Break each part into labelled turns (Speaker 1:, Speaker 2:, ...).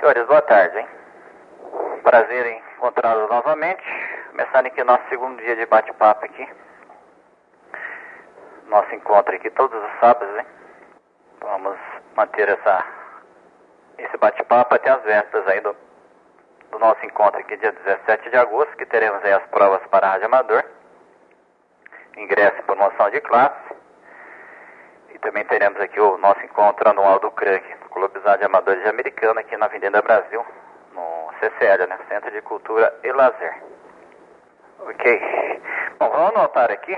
Speaker 1: Senhores, boa tarde, hein? Prazer em encontrá-los novamente. Começando aqui nosso segundo dia de bate-papo aqui. Nosso encontro aqui todos os sábados, hein? Vamos manter essa, esse bate-papo até as vésperas aí do, do nosso encontro aqui, dia 17 de agosto, que teremos aí as provas para Rádio Amador. Ingresso e promoção de classe. Também teremos aqui o nosso encontro anual do CRANC, Clubizado de Amadores de Americana, aqui na Avenida Brasil, no CCL, né? Centro de Cultura e Lazer. Ok. Bom, vamos anotar aqui.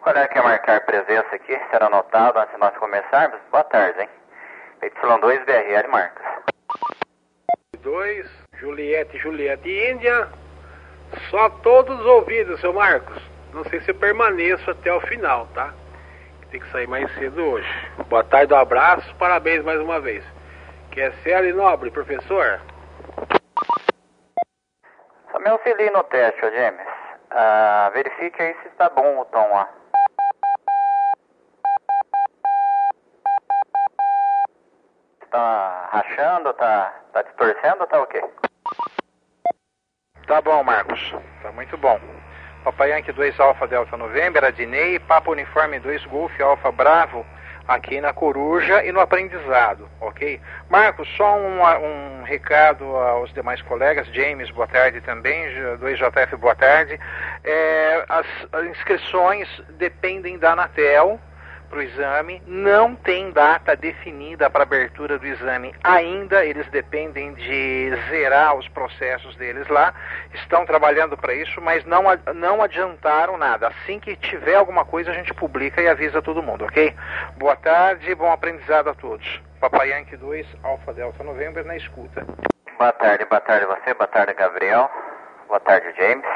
Speaker 1: Qual é que é marcar presença aqui? Será anotado antes de nós começarmos? Boa tarde, hein? Y2 BRL Marcos.
Speaker 2: 2, Juliette, Juliette Índia. Só todos os ouvidos, seu Marcos. Não sei se eu permaneço até o final, tá? Tem que sair mais cedo hoje. Boa tarde, um abraço, parabéns mais uma vez. Quer ser ali nobre, professor?
Speaker 1: Só me auxilie no teste, ô James. Ah, verifique aí se está bom o tom lá. Está rachando, tá, tá distorcendo, tá ok?
Speaker 3: Tá bom, Marcos. Tá muito bom. Papai Yankee 2 Alfa Delta November, Adinei, Papa Uniforme 2 Golf Alfa Bravo, aqui na Coruja e no aprendizado, ok? Marcos, só um, um recado aos demais colegas, James, boa tarde também, 2JF, boa tarde. É, as, as inscrições dependem da Anatel, para o exame, não tem data definida para abertura do exame ainda, eles dependem de zerar os processos deles lá, estão trabalhando para isso, mas não, não adiantaram nada. Assim que tiver alguma coisa, a gente publica e avisa todo mundo, ok? Boa tarde, bom aprendizado a todos. Papai Yankee 2, Alfa Delta November, na escuta.
Speaker 1: Boa tarde, boa tarde você, boa tarde Gabriel, boa tarde James.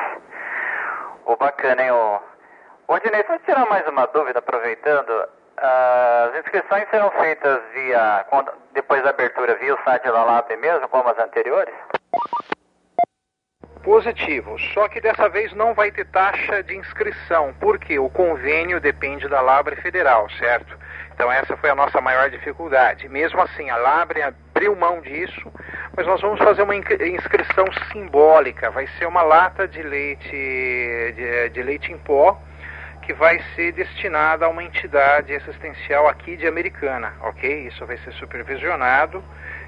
Speaker 1: O bacana, hein, o Ô, Dinei, só tirar mais uma dúvida, aproveitando. As inscrições serão feitas via, depois da abertura, via o site da LAB mesmo, como as anteriores?
Speaker 3: Positivo, só que dessa vez não vai ter taxa de inscrição, porque o convênio depende da Labre Federal, certo? Então essa foi a nossa maior dificuldade. Mesmo assim, a Labre abriu mão disso, mas nós vamos fazer uma inscrição simbólica. Vai ser uma lata de leite de, de leite em pó que vai ser destinada a uma entidade assistencial aqui de Americana, ok? Isso vai ser supervisionado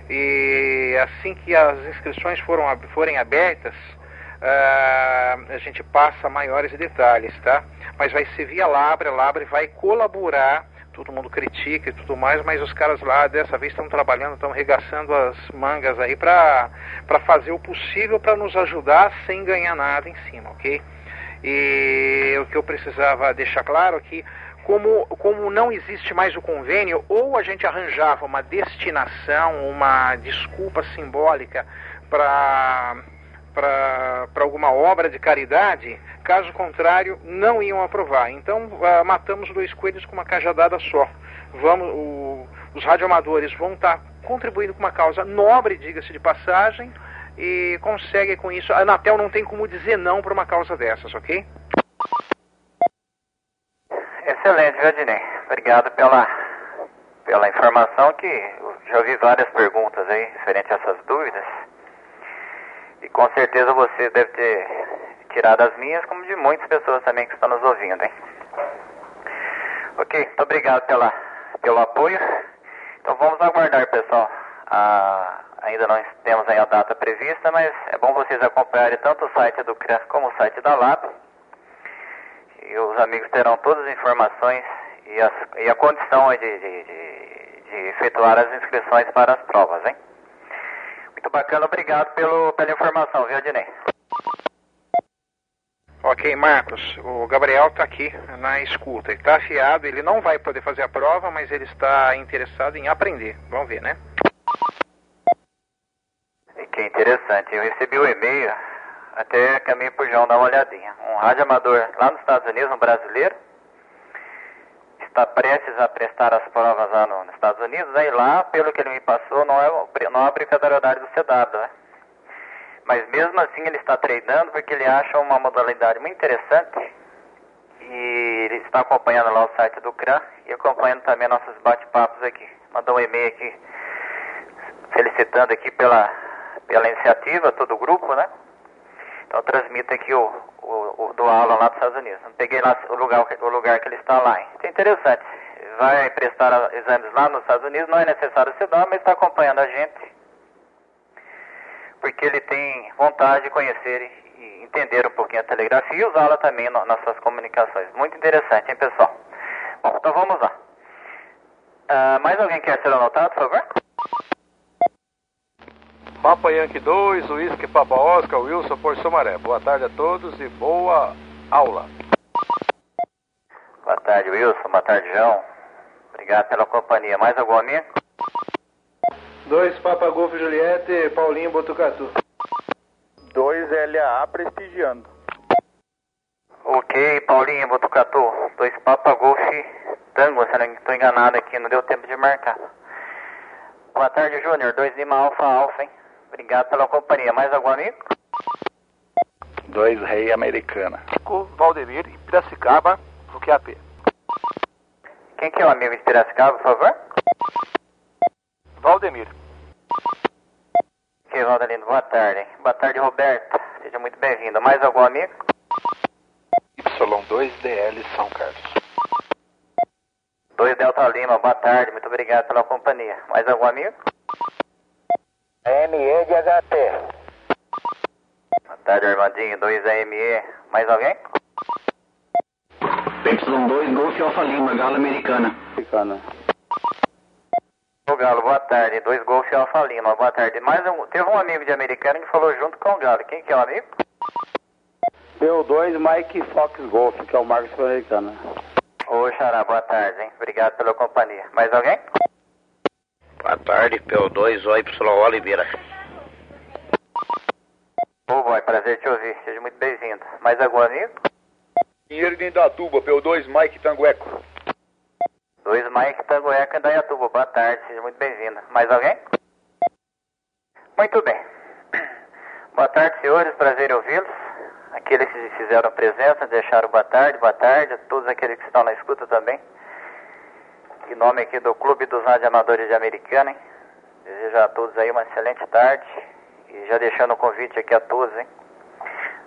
Speaker 3: e assim que as inscrições foram, forem abertas, uh, a gente passa maiores detalhes, tá? Mas vai ser via Labre, a Labre vai colaborar todo mundo critica e tudo mais, mas os caras lá dessa vez estão trabalhando, estão regaçando as mangas aí para fazer o possível para nos ajudar sem ganhar nada em cima, ok? E o que eu precisava deixar claro aqui, como, como não existe mais o convênio, ou a gente arranjava uma destinação, uma desculpa simbólica para para alguma obra de caridade, caso contrário, não iam aprovar. Então, uh, matamos dois coelhos com uma cajadada só. Vamos, o, os radioamadores vão estar tá contribuindo com uma causa nobre, diga-se de passagem, e consegue com isso. A Anatel não tem como dizer não para uma causa dessas, ok?
Speaker 1: Excelente, Jardinei. Obrigado pela, pela informação que já ouvi várias perguntas aí referente a essas dúvidas. E com certeza você deve ter tirado as minhas, como de muitas pessoas também que estão nos ouvindo, hein? Ok, muito obrigado pela, pelo apoio. Então vamos aguardar, pessoal, a, ainda não temos a data prevista, mas é bom vocês acompanharem tanto o site do CRAN como o site da LAP. E os amigos terão todas as informações e, as, e a condição de, de, de, de, efetuar as inscrições para as provas, hein? Muito bacana, obrigado pelo, pela informação, viu, Adnei?
Speaker 3: Ok, Marcos, o Gabriel está aqui na escuta. Ele está afiado, ele não vai poder fazer a prova, mas ele está interessado em aprender. Vamos ver, né?
Speaker 1: Que interessante. Eu recebi o um e-mail, até caminho pro João dar uma olhadinha. Um rádio amador lá nos Estados Unidos, um brasileiro, está prestes a prestar as provas lá no, nos Estados Unidos. Aí lá, pelo que ele me passou, não é, não é obrigatoriedade do CW, né? Mas mesmo assim ele está treinando porque ele acha uma modalidade muito interessante e ele está acompanhando lá o site do CRAN e acompanhando também nossos bate-papos aqui. Mandou um e-mail aqui felicitando aqui pela pela iniciativa, todo o grupo, né? Então eu transmito aqui o, o, o do aula lá dos Estados Unidos. Não peguei lá o lugar, o lugar que ele está lá. Isso é interessante. Vai prestar exames lá nos Estados Unidos, não é necessário se dar, mas está acompanhando a gente. Porque ele tem vontade de conhecer e entender um pouquinho a telegrafia e usá-la também no, nas suas comunicações. Muito interessante, hein, pessoal? Bom, então vamos lá. Uh, mais alguém quer ser anotado, por favor?
Speaker 4: Papa Yankee 2, Whisky Papa Oscar, Wilson por Sumaré. Boa tarde a todos e boa aula.
Speaker 1: Boa tarde, Wilson. Boa tarde, João. Obrigado pela companhia. Mais algum amigo?
Speaker 5: 2 Papa Golfo Juliette, Paulinho Botucatu.
Speaker 6: 2 LAA prestigiando.
Speaker 1: Ok, Paulinho Botucatu. 2 Papa Golf Tango, se não estou enganado aqui, não deu tempo de marcar. Boa tarde, Júnior. 2 Lima Alfa Alfa, hein? Obrigado pela companhia. Mais algum amigo?
Speaker 4: Dois Rei Americana.
Speaker 2: Valdemir, Piracicaba, no QAP.
Speaker 1: Quem que é o amigo de Piracicaba, por favor?
Speaker 2: Valdemir.
Speaker 1: Ok, Valdemir, boa tarde. Boa tarde, Roberto. Seja muito bem-vindo. Mais algum amigo?
Speaker 4: Y2DL São Carlos.
Speaker 1: 2 Delta Lima, boa tarde. Muito obrigado pela companhia. Mais algum amigo?
Speaker 6: ME de HT.
Speaker 1: Boa tarde, Armandinho. 2 AME. Mais alguém?
Speaker 7: Y2 Golf Alfa Lima, Galo Americana.
Speaker 6: Americana.
Speaker 1: O Galo, boa tarde. 2 Golf Alfa Lima, boa tarde. Mais um, teve um amigo de Americana que falou junto com o Galo. Quem que é o amigo?
Speaker 6: P2 Mike Fox Golf, que é o Marcos Americana.
Speaker 1: Ô, Xará, boa tarde, hein? Obrigado pela companhia. Mais alguém?
Speaker 8: Boa tarde, PO2 OY Oliveira.
Speaker 1: Ô, boy, prazer te ouvir. Seja muito bem-vindo. Mais algum amigo?
Speaker 4: Pinheiro de Indatuba, PO2 Mike Tangueco.
Speaker 1: 2 Mike Tangueco em Dayatuba. Boa tarde, seja muito bem-vindo. Mais alguém? Muito bem. Boa tarde, senhores. Prazer em ouvi-los. Aqueles que fizeram presença, deixaram boa tarde, boa tarde. A todos aqueles que estão na escuta também. Em nome aqui do Clube dos Amadores de Americana, hein? Desejo a todos aí uma excelente tarde. E já deixando o convite aqui a todos, hein?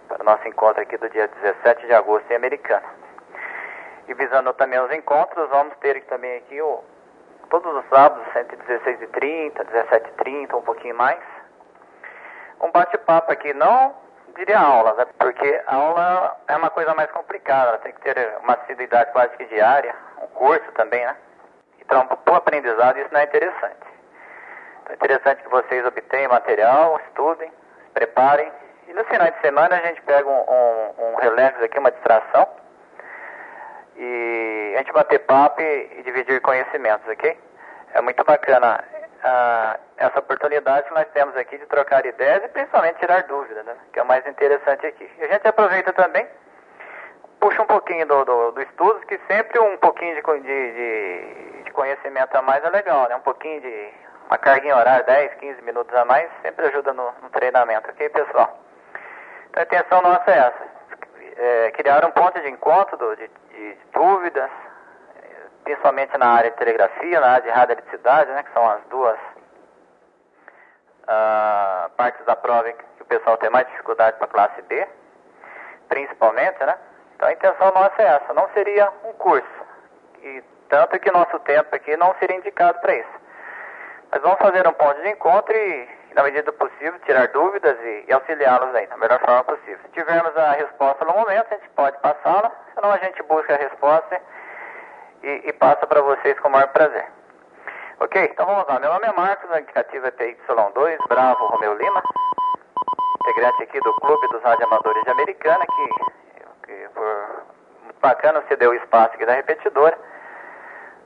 Speaker 1: Para o nosso encontro aqui do dia 17 de agosto em Americana. E visando também os encontros, vamos ter também aqui o, todos os sábados, 116h30, 17h30, um pouquinho mais. Um bate-papo aqui, não diria aulas, né? porque aula é uma coisa mais complicada, tem que ter uma assiduidade quase que diária, um curso também, né? Então, para o aprendizado, isso não é interessante. Então, é interessante que vocês obtenham material, estudem, se preparem. E no final de semana a gente pega um, um, um relax aqui, uma distração. E a gente bater papo e, e dividir conhecimentos, ok? É muito bacana uh, essa oportunidade que nós temos aqui de trocar ideias e principalmente tirar dúvidas, né? Que é o mais interessante aqui. E a gente aproveita também puxa um pouquinho do, do, do estudo, que sempre um pouquinho de, de, de, conhecimento a mais é legal, né? Um pouquinho de uma carguinha horária, 10, 15 minutos a mais, sempre ajuda no, no treinamento, ok, pessoal? Então a intenção nossa é essa. É, criar um ponto de encontro do, de, de, dúvidas, principalmente na área de telegrafia, na área de radioeletricidade, né? Que são as duas uh, partes da prova que o pessoal tem mais dificuldade para a classe B, principalmente, né? Então a intenção nossa é essa, não seria um curso. E tanto que nosso tempo aqui não seria indicado para isso. Mas vamos fazer um ponto de encontro e, na medida do possível, tirar dúvidas e, e auxiliá-los aí, da melhor forma possível. Se tivermos a resposta no momento, a gente pode passá-la, senão a gente busca a resposta e, e passa para vocês com o maior prazer. Ok? Então vamos lá. Meu nome é Marcos, a indicativa é PY2, Bravo Romeu Lima, integrante aqui do Clube dos Radioamadores de Americana, que que muito bacana você deu o espaço aqui da repetidora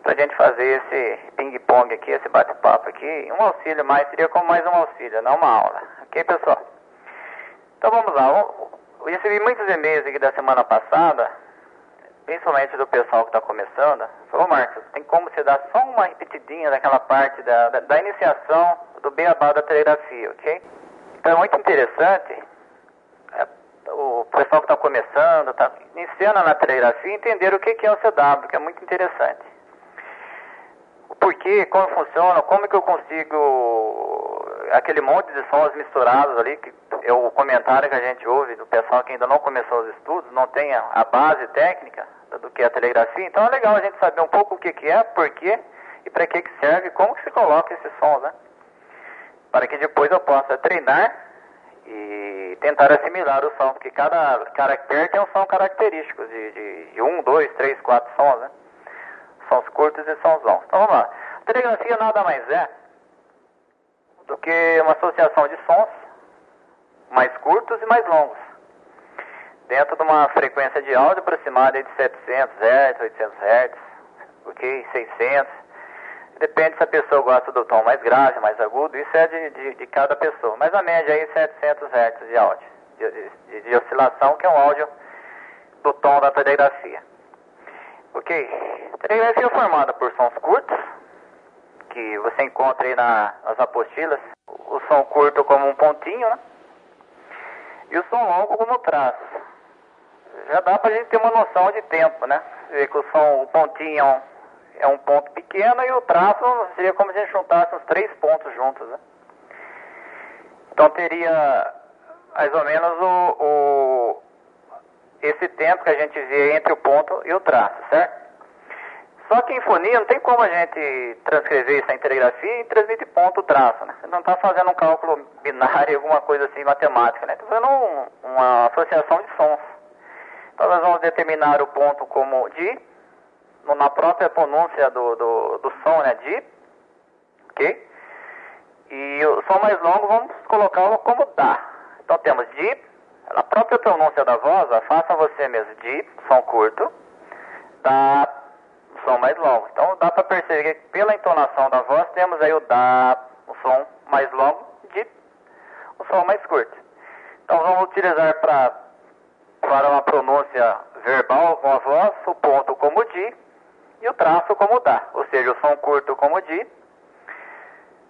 Speaker 1: para a gente fazer esse ping-pong aqui, esse bate-papo aqui. Um auxílio mais, seria como mais um auxílio, não uma aula. Ok, pessoal? Então vamos lá. Eu recebi muitos e-mails aqui da semana passada, principalmente do pessoal que está começando. Falou, Marcos, tem como você dar só uma repetidinha daquela parte da, da, da iniciação do beabá da telegrafia, ok? Então é muito interessante o pessoal que está começando, está iniciando na telegrafia, entender o que, que é o CW, que é muito interessante. O porquê, como funciona, como que eu consigo aquele monte de sons misturados ali, que é o comentário que a gente ouve do pessoal que ainda não começou os estudos, não tem a, a base técnica do que é a telegrafia, então é legal a gente saber um pouco o que, que é, por quê e para que, que serve, como que se coloca esses sons, né? Para que depois eu possa treinar e tentar assimilar o som, porque cada caractere tem um som característico de, de, de um, dois, três, quatro sons, né? Sons curtos e sons longos. Então vamos lá. A telegrafia nada mais é do que uma associação de sons mais curtos e mais longos. Dentro de uma frequência de áudio aproximada de 700 Hz, 800 Hz, ok? 600. Depende se a pessoa gosta do tom mais grave, mais agudo, isso é de, de, de cada pessoa. Mas a média aí é 700 Hz de áudio, de, de, de oscilação, que é um áudio do tom da telegrafia. Ok? Telegrafia é formada por sons curtos, que você encontra aí na, nas apostilas. O som curto como um pontinho, né? E o som longo como traço. Já dá pra gente ter uma noção de tempo, né? Vê que o som, o pontinho é um, é um ponto pequeno e o traço seria como se a gente juntasse os três pontos juntos, né? Então teria mais ou menos o, o, esse tempo que a gente vê entre o ponto e o traço, certo? Só que em fonia não tem como a gente transcrever isso em telegrafia e transmitir ponto traço, né? Você não está fazendo um cálculo binário, alguma coisa assim, matemática, né? Está fazendo um, uma associação de sons. Então nós vamos determinar o ponto como di, na própria pronúncia do, do, do som, né? Di, ok? E o som mais longo vamos colocá-lo como dá. Então temos di, na própria pronúncia da voz, faça você mesmo, di, som curto, dá, som mais longo. Então dá para perceber que pela entonação da voz temos aí o dá, o som mais longo, de o som mais curto. Então vamos utilizar pra, para uma pronúncia verbal com a voz o ponto como di e o traço como dá, ou seja, o som curto como di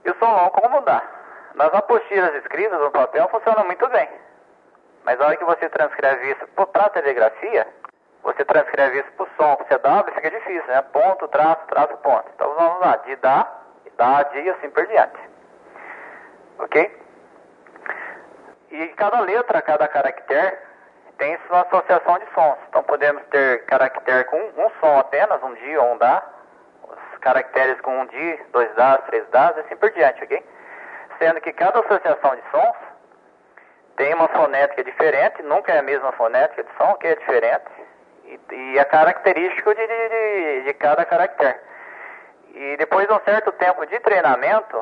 Speaker 1: e o som longo como dá. Nas apostilas escritas no papel funciona muito bem. Mas a hora que você transcreve isso para a telegrafia, você transcreve isso para o som, para o CW, fica difícil, né? Ponto, traço, traço, ponto. Então vamos lá, de dá, dá, de e assim por diante. Ok? E cada letra, cada caractere tem sua associação de sons. Então podemos ter caractere com um som apenas, um di ou um dá. Os caracteres com um di, dois dás, três dás, e assim por diante, ok? Sendo que cada associação de sons tem uma fonética diferente, nunca é a mesma fonética de som, que é diferente e, e é característico de, de, de, de, cada caractere. E depois de um certo tempo de treinamento,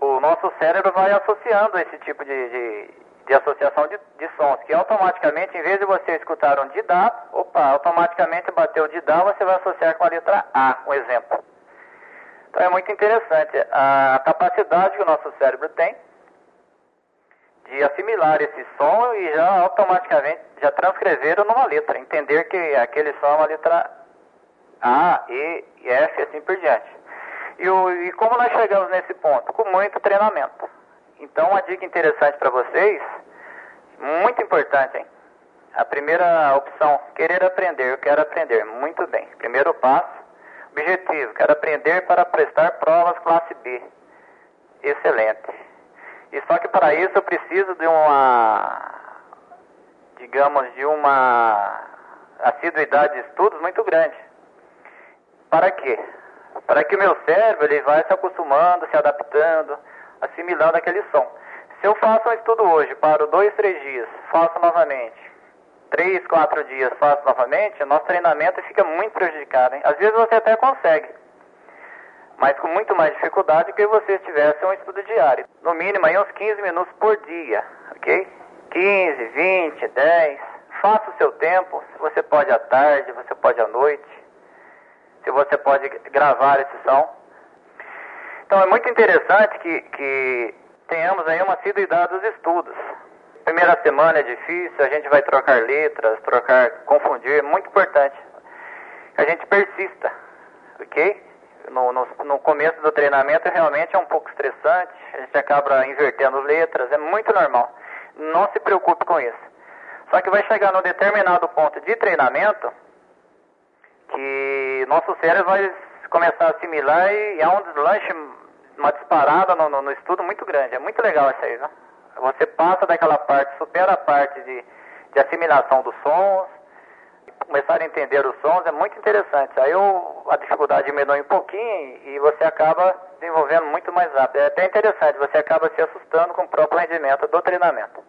Speaker 1: o nosso cérebro vai associando esse tipo de, de, de associação de, de, sons, que automaticamente, em vez de você escutar um didá, opa, automaticamente bateu o didá, você vai associar com a letra A, um exemplo. Então é muito interessante a capacidade que o nosso cérebro tem de assimilar esse som e já automaticamente já transcreveram numa letra, entender que aquele som é uma letra A, E, F e assim por diante. E, o, e como nós chegamos nesse ponto? Com muito treinamento. Então, uma dica interessante para vocês, muito importante, hein? A primeira opção, querer aprender, eu quero aprender, muito bem. Primeiro passo, objetivo, quero aprender para prestar provas classe B. Excelente. E só que para isso eu preciso de uma, digamos, de uma assiduidade de estudos muito grande. Para quê? Para que o meu cérebro ele vai se acostumando, se adaptando, assimilando aquele som. Se eu faço um estudo hoje, paro dois, três dias, faço novamente, três, quatro dias, faço novamente, nosso treinamento fica muito prejudicado. Hein? Às vezes você até consegue, mas com muito mais dificuldade que você tivesse um estudo diário. No mínimo aí uns 15 minutos por dia, ok? 15, 20, 10. Faça o seu tempo. Se você pode à tarde, você pode à noite. Se você pode gravar esse som. Então é muito interessante que, que tenhamos aí uma assiduidade dos estudos. Primeira semana é difícil, a gente vai trocar letras, trocar, confundir, é muito importante. A gente persista, ok? No, no, no, começo do treinamento realmente é um pouco estressante, a gente acaba invertendo letras, é muito normal. Não se preocupe com isso. Só que vai chegar num determinado ponto de treinamento que nosso cérebro vai começar a assimilar e há um deslanche uma disparada no, no, no estudo muito grande. É muito legal isso aí, né? Você passa daquela parte, supera a parte de, de assimilação dos sons, começar a entender os sons, é muito interessante. Aí a dificuldade diminui um pouquinho e você acaba desenvolvendo muito mais rápido. É até interessante, você acaba se assustando com o próprio rendimento do treinamento.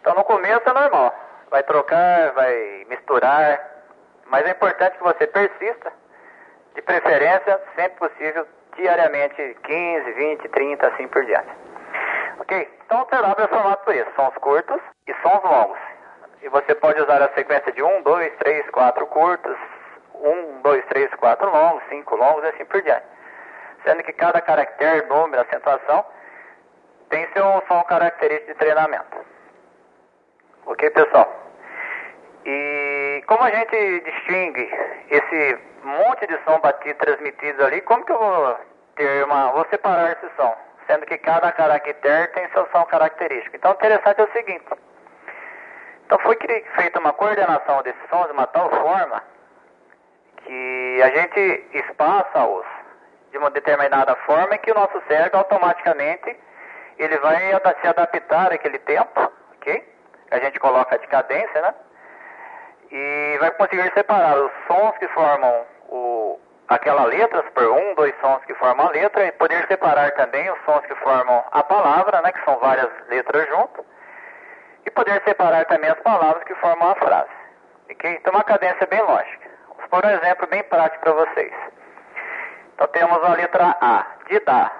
Speaker 1: Então no começo é normal, vai trocar, vai misturar, mas é importante que você persista, de preferência, sempre possível, diariamente 15, 20, 30, assim por diante. Ok? Então o terápio é formado por isso, sons curtos e sons longos. E você pode usar a sequência de 1, 2, 3, 4 curtos, 1, 2, 3, 4 longos, 5 longos e assim por diante. Sendo que cada caractere, número, acentuação tem seu som característico de treinamento. Ok, pessoal? E como a gente distingue esse monte de som batido transmitido ali, como que eu vou ter uma. vou separar esse som? Sendo que cada caractere tem seu som característico. Então, o interessante é o seguinte. Então foi feita uma coordenação desses sons de uma tal forma que a gente espaça-os de uma determinada forma que o nosso cérebro automaticamente ele vai se adaptar àquele tempo, ok? A gente coloca de cadência, né? E vai conseguir separar os sons que formam o, aquela letra, por um, dois sons que formam a letra, e poder separar também os sons que formam a palavra, né? Que são várias letras juntas e poder separar também as palavras que formam a frase. Okay? Então, uma cadência bem lógica. Vou por um exemplo bem prático para vocês. Então, temos a letra A, de dá.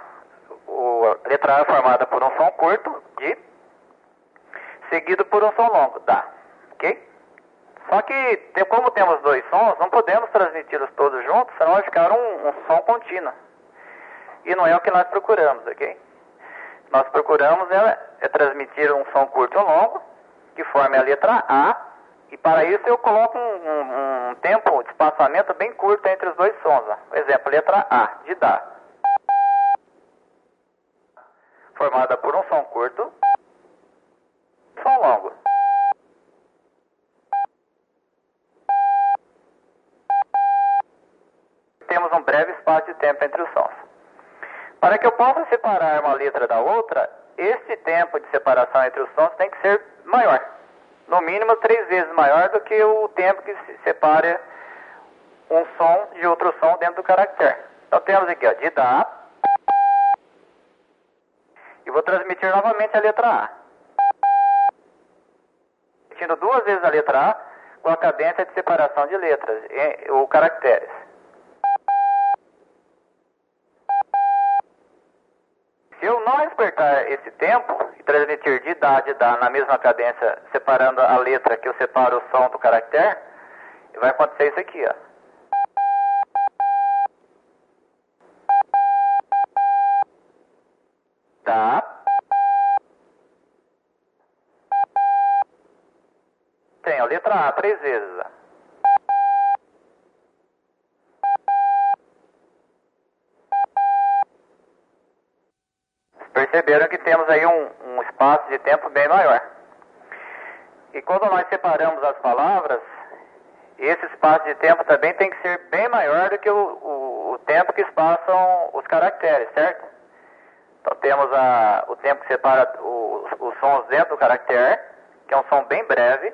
Speaker 1: A letra A é formada por um som curto, de, seguido por um som longo, dá. Ok? Só que, como temos dois sons, não podemos transmiti-los todos juntos, senão vai ficar um, um som contínuo. E não é o que nós procuramos, ok? Nós procuramos é, é transmitir um som curto ou longo, que forme a letra A, e para isso eu coloco um, um, um tempo de espaçamento bem curto entre os dois sons. Ó. Exemplo, letra A, de Dá. Formada por um som curto, som longo. Temos um breve espaço de tempo entre os sons. Para que eu possa separar uma letra da outra, este tempo de separação entre os sons tem que ser maior. No mínimo três vezes maior do que o tempo que se separa um som de outro som dentro do caractere. Então temos aqui, ó, de dá. E vou transmitir novamente a letra A. Repetindo duas vezes a letra A com a cadência de separação de letras ou caracteres. Se eu não respeitar esse tempo e transmitir de dá de dá na mesma cadência, separando a letra que eu separo o som do caractere, vai acontecer isso aqui, ó. Tá. Tem a letra A três vezes. Ó. perceberam que temos aí um, um espaço de tempo bem maior. E quando nós separamos as palavras, esse espaço de tempo também tem que ser bem maior do que o, o, o tempo que espaçam os caracteres, certo? Então temos a, o tempo que separa os sons dentro do caractere, que é um som bem breve.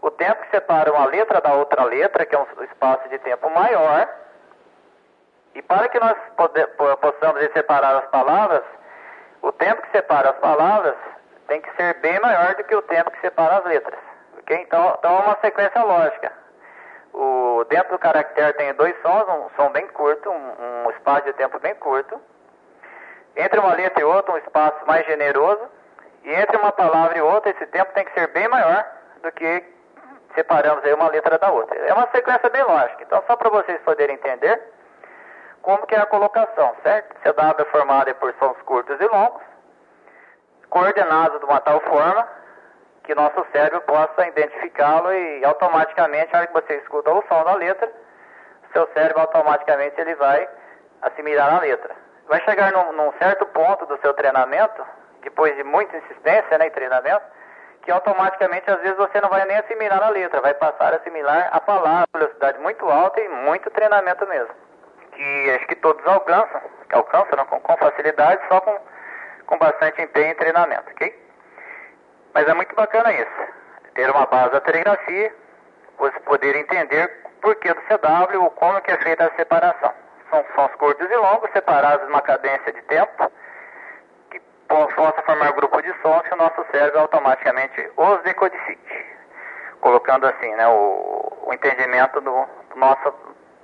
Speaker 1: O tempo que separa uma letra da outra letra, que é um espaço de tempo maior. E para que nós possamos separar as palavras, o tempo que separa as palavras tem que ser bem maior do que o tempo que separa as letras. Okay? Então, então é uma sequência lógica. O, dentro do caractere tem dois sons, um som bem curto, um, um espaço de tempo bem curto. Entre uma letra e outra, um espaço mais generoso. E entre uma palavra e outra, esse tempo tem que ser bem maior do que separamos aí uma letra da outra. É uma sequência bem lógica. Então, só para vocês poderem entender, como que é a colocação, certo? CW é formada por sons curtos e longos, coordenados de uma tal forma que nosso cérebro possa identificá-lo e automaticamente, na hora que você escuta o som da letra, seu cérebro automaticamente ele vai assimilar a letra. Vai chegar num, num certo ponto do seu treinamento, depois de muita insistência né, em treinamento, que automaticamente às vezes você não vai nem assimilar a letra, vai passar a assimilar a palavra, velocidade muito alta e muito treinamento mesmo. Que acho que todos alcançam, alcançam com, com facilidade, só com, com bastante empenho e treinamento, ok? Mas é muito bacana isso, ter uma base da telegrafia, você poder entender o porquê do CW ou como que é feita a separação. São sons curtos e longos, separados numa cadência de tempo, que possa formar grupo de sons que o nosso cérebro automaticamente os decodifique. Colocando assim, né, o, o entendimento do, do nossa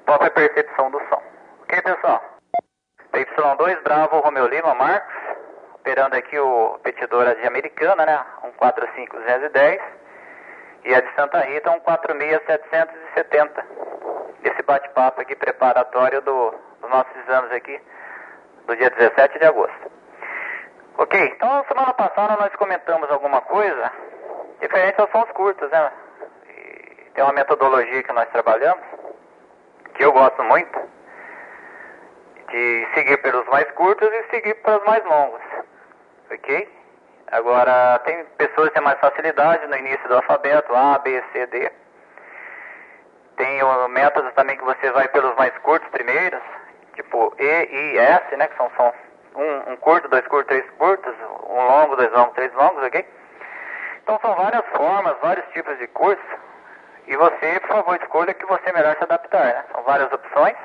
Speaker 1: própria percepção do som. Ok, pessoal? Y2 Bravo Romeo Lima Marcos, operando aqui o petidora de Americana, né? 145-210. E a de Santa Rita, 146-770. Esse bate-papo aqui preparatório do, dos nossos exames aqui, do dia 17 de agosto. Ok, então semana passada nós comentamos alguma coisa diferente aos sons curtos, né? E tem uma metodologia que nós trabalhamos, que eu gosto muito, de seguir pelos mais curtos e seguir pelos mais longos. Ok? Agora, tem pessoas que têm mais facilidade no início do alfabeto, A, B, C, D. Tem o método também que você vai pelos mais curtos primeiros, tipo E, I, S, né? Que são um, um curto, dois curtos, três curtos, um longo, dois longos, três longos, ok? Então são várias formas, vários tipos de curso. E você, por favor, escolha que você melhor se adaptar, né? São várias opções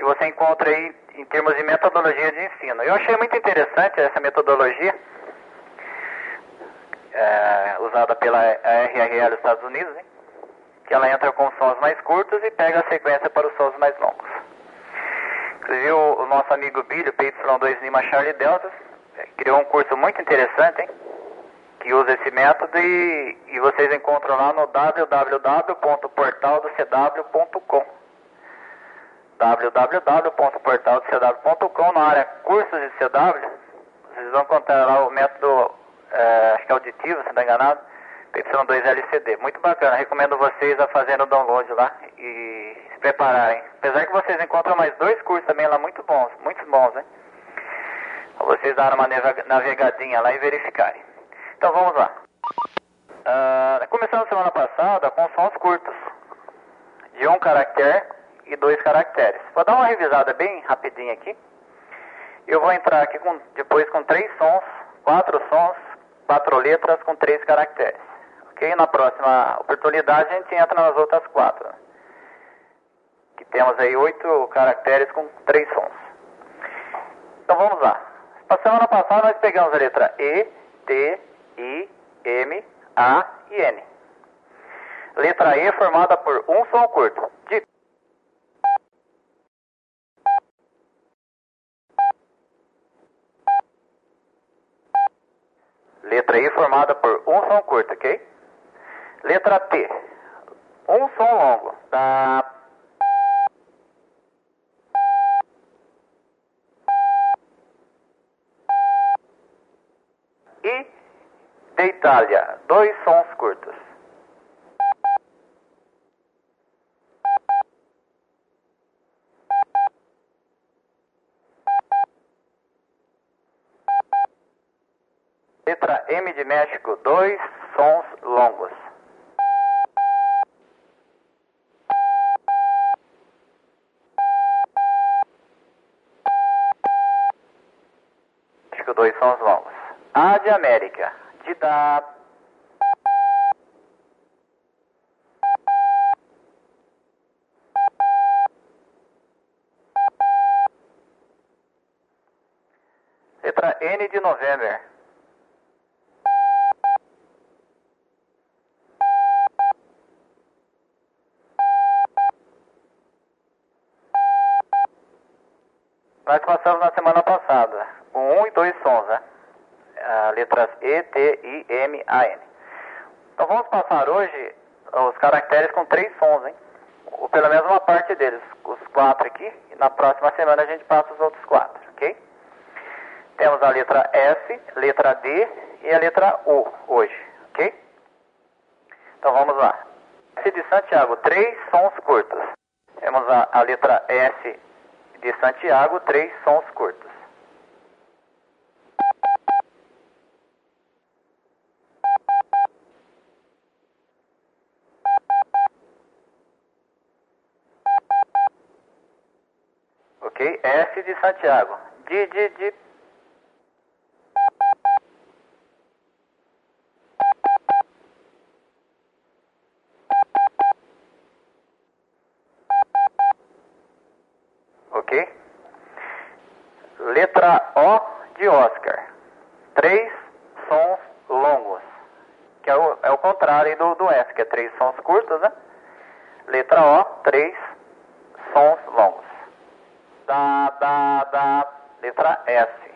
Speaker 1: que você encontra aí em termos de metodologia de ensino. Eu achei muito interessante essa metodologia é, usada pela RRL dos Estados Unidos, hein? que ela entra com sons mais curtos e pega a sequência para os sons mais longos. Inclusive o, o nosso amigo Billy, PY2 Lima Charlie Delta, é, criou um curso muito interessante, hein? que usa esse método e, e vocês encontram lá no www.portaldocw.com www.portaldocw.com na área cursos de CW, vocês vão encontrar lá o método, é, acho que é auditivo, se não estou enganado, PY2LCD. Muito bacana, recomendo vocês a fazerem o download lá e se prepararem. Apesar que vocês encontram mais dois cursos também lá muito bons, muito bons, né? Pra vocês darem uma navegadinha lá e verificarem. Então vamos lá. Uh, começamos semana passada com sons curtos, de um caractere e dois caracteres. Vou dar uma revisada bem rapidinho aqui. Eu vou entrar aqui com, depois com três sons, quatro sons, quatro letras com três caracteres. Ok? Na próxima oportunidade a gente entra nas outras quatro. Que temos aí oito caracteres com três sons. Então vamos lá. Na semana passada nós pegamos a letra E, T, I, M, A e N. Letra E formada por um som curto. De Letra I formada por um som curto, ok? Letra T, um som longo. Tá. E de Itália, dois sons curtos. Letra M de México, dois sons longos. México, dois sons longos. A de América, de da. Letra N de November. Nós passamos na semana passada um e dois sons, né? Ah, letras E, T, I, M, A, N. Então vamos passar hoje os caracteres com três sons, hein? Ou pelo menos uma parte deles, os quatro aqui, e na próxima semana a gente passa os outros quatro, ok? Temos a letra S, letra D e a letra U hoje, ok? Então vamos lá. S de Santiago, três sons curtos. Temos a, a letra S de Santiago, três sons curtos. Ok? S de Santiago. De, de, de. Ok? Letra O de Oscar. Três sons longos. Que é o, é o contrário do, do S, que é três sons curtos, né? Letra O, três sons longos. Da, da, da. Letra S.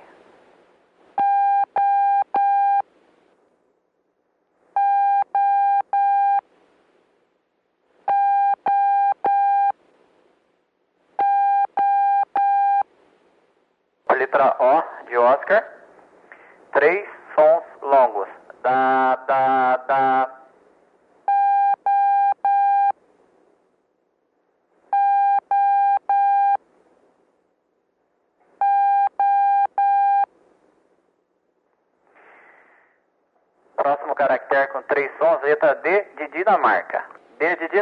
Speaker 1: Letra O de Oscar. Três sons longos. Da, da, da. Próximo caractere com três sons, letra D de Dinamarca.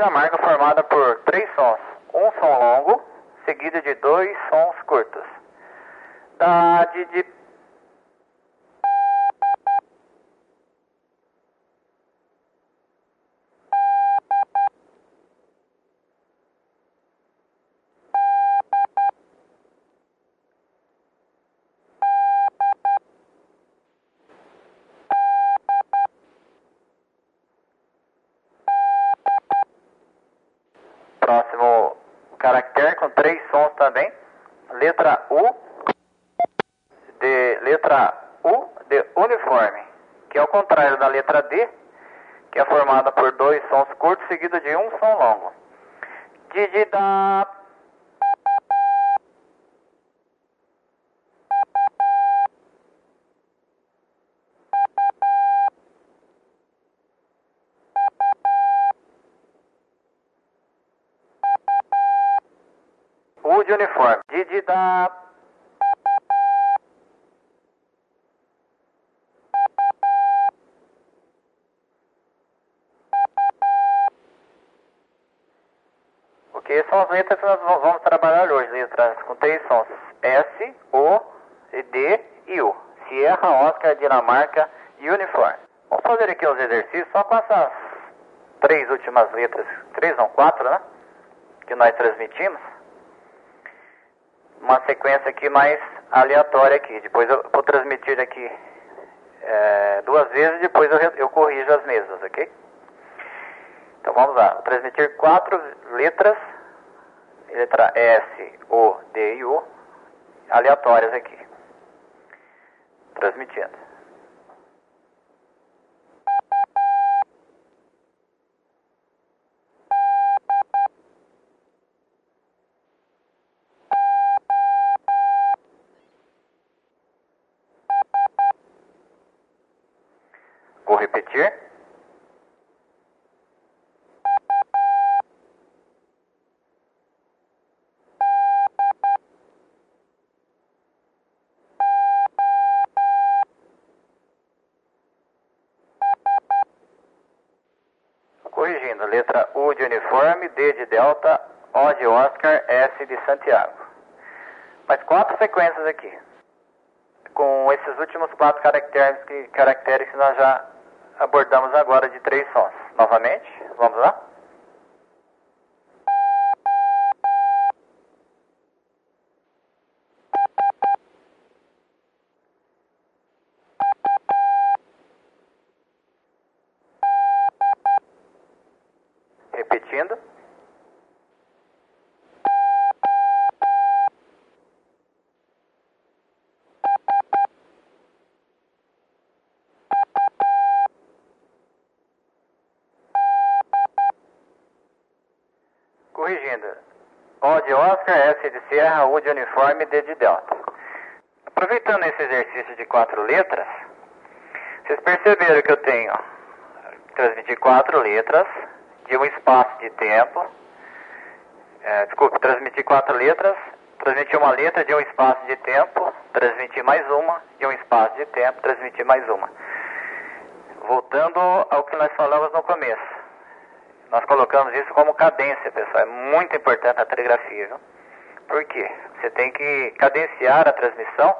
Speaker 1: D de Dinamarca formada por três sons. Um som longo, seguido de dois sons curtos. Da de, de Próximo caractere com três sons também. Letra U de letra U de uniforme, que é o contrário da letra D, que é formada por dois seguido de um som longo. De, de da U de uniforme. De, de da Ok, as letras que nós va- vamos trabalhar hoje, letras com três sons. S, O, D e U. Sierra, Oscar, Dinamarca e Uniforme. Vamos fazer aqui os exercícios só com essas três últimas letras, três não, quatro, né? Que nós transmitimos. Uma sequência aqui mais aleatória aqui. Depois eu vou transmitir aqui é, duas vezes, depois eu, eu corrijo as mesmas, ok? Então vamos lá. Transmitir quatro letras, letra S, O, D e U, aleatórias aqui. Transmitindo. Vou repetir. Corrigindo, letra U de uniforme, D de delta, O de Oscar, S de Santiago. Mais quatro sequências aqui. Com esses últimos quatro caracteres que, nós já abordamos agora de três sons. Novamente, vamos lá? Repetindo. Corrigindo. O de Oscar, S de Sierra, U de uniforme, De Delta. Aproveitando esse exercício de quatro letras, vocês perceberam que eu tenho transmitir quatro letras de um espaço de tempo. É, desculpe, transmitir quatro letras, transmitir uma letra de um espaço de tempo, transmitir mais uma de um espaço de tempo, transmitir mais uma. Voltando ao que nós falamos no começo. Nós colocamos isso como cadência, pessoal. É muito importante a telegrafia, viu? Por quê? Você tem que cadenciar a transmissão,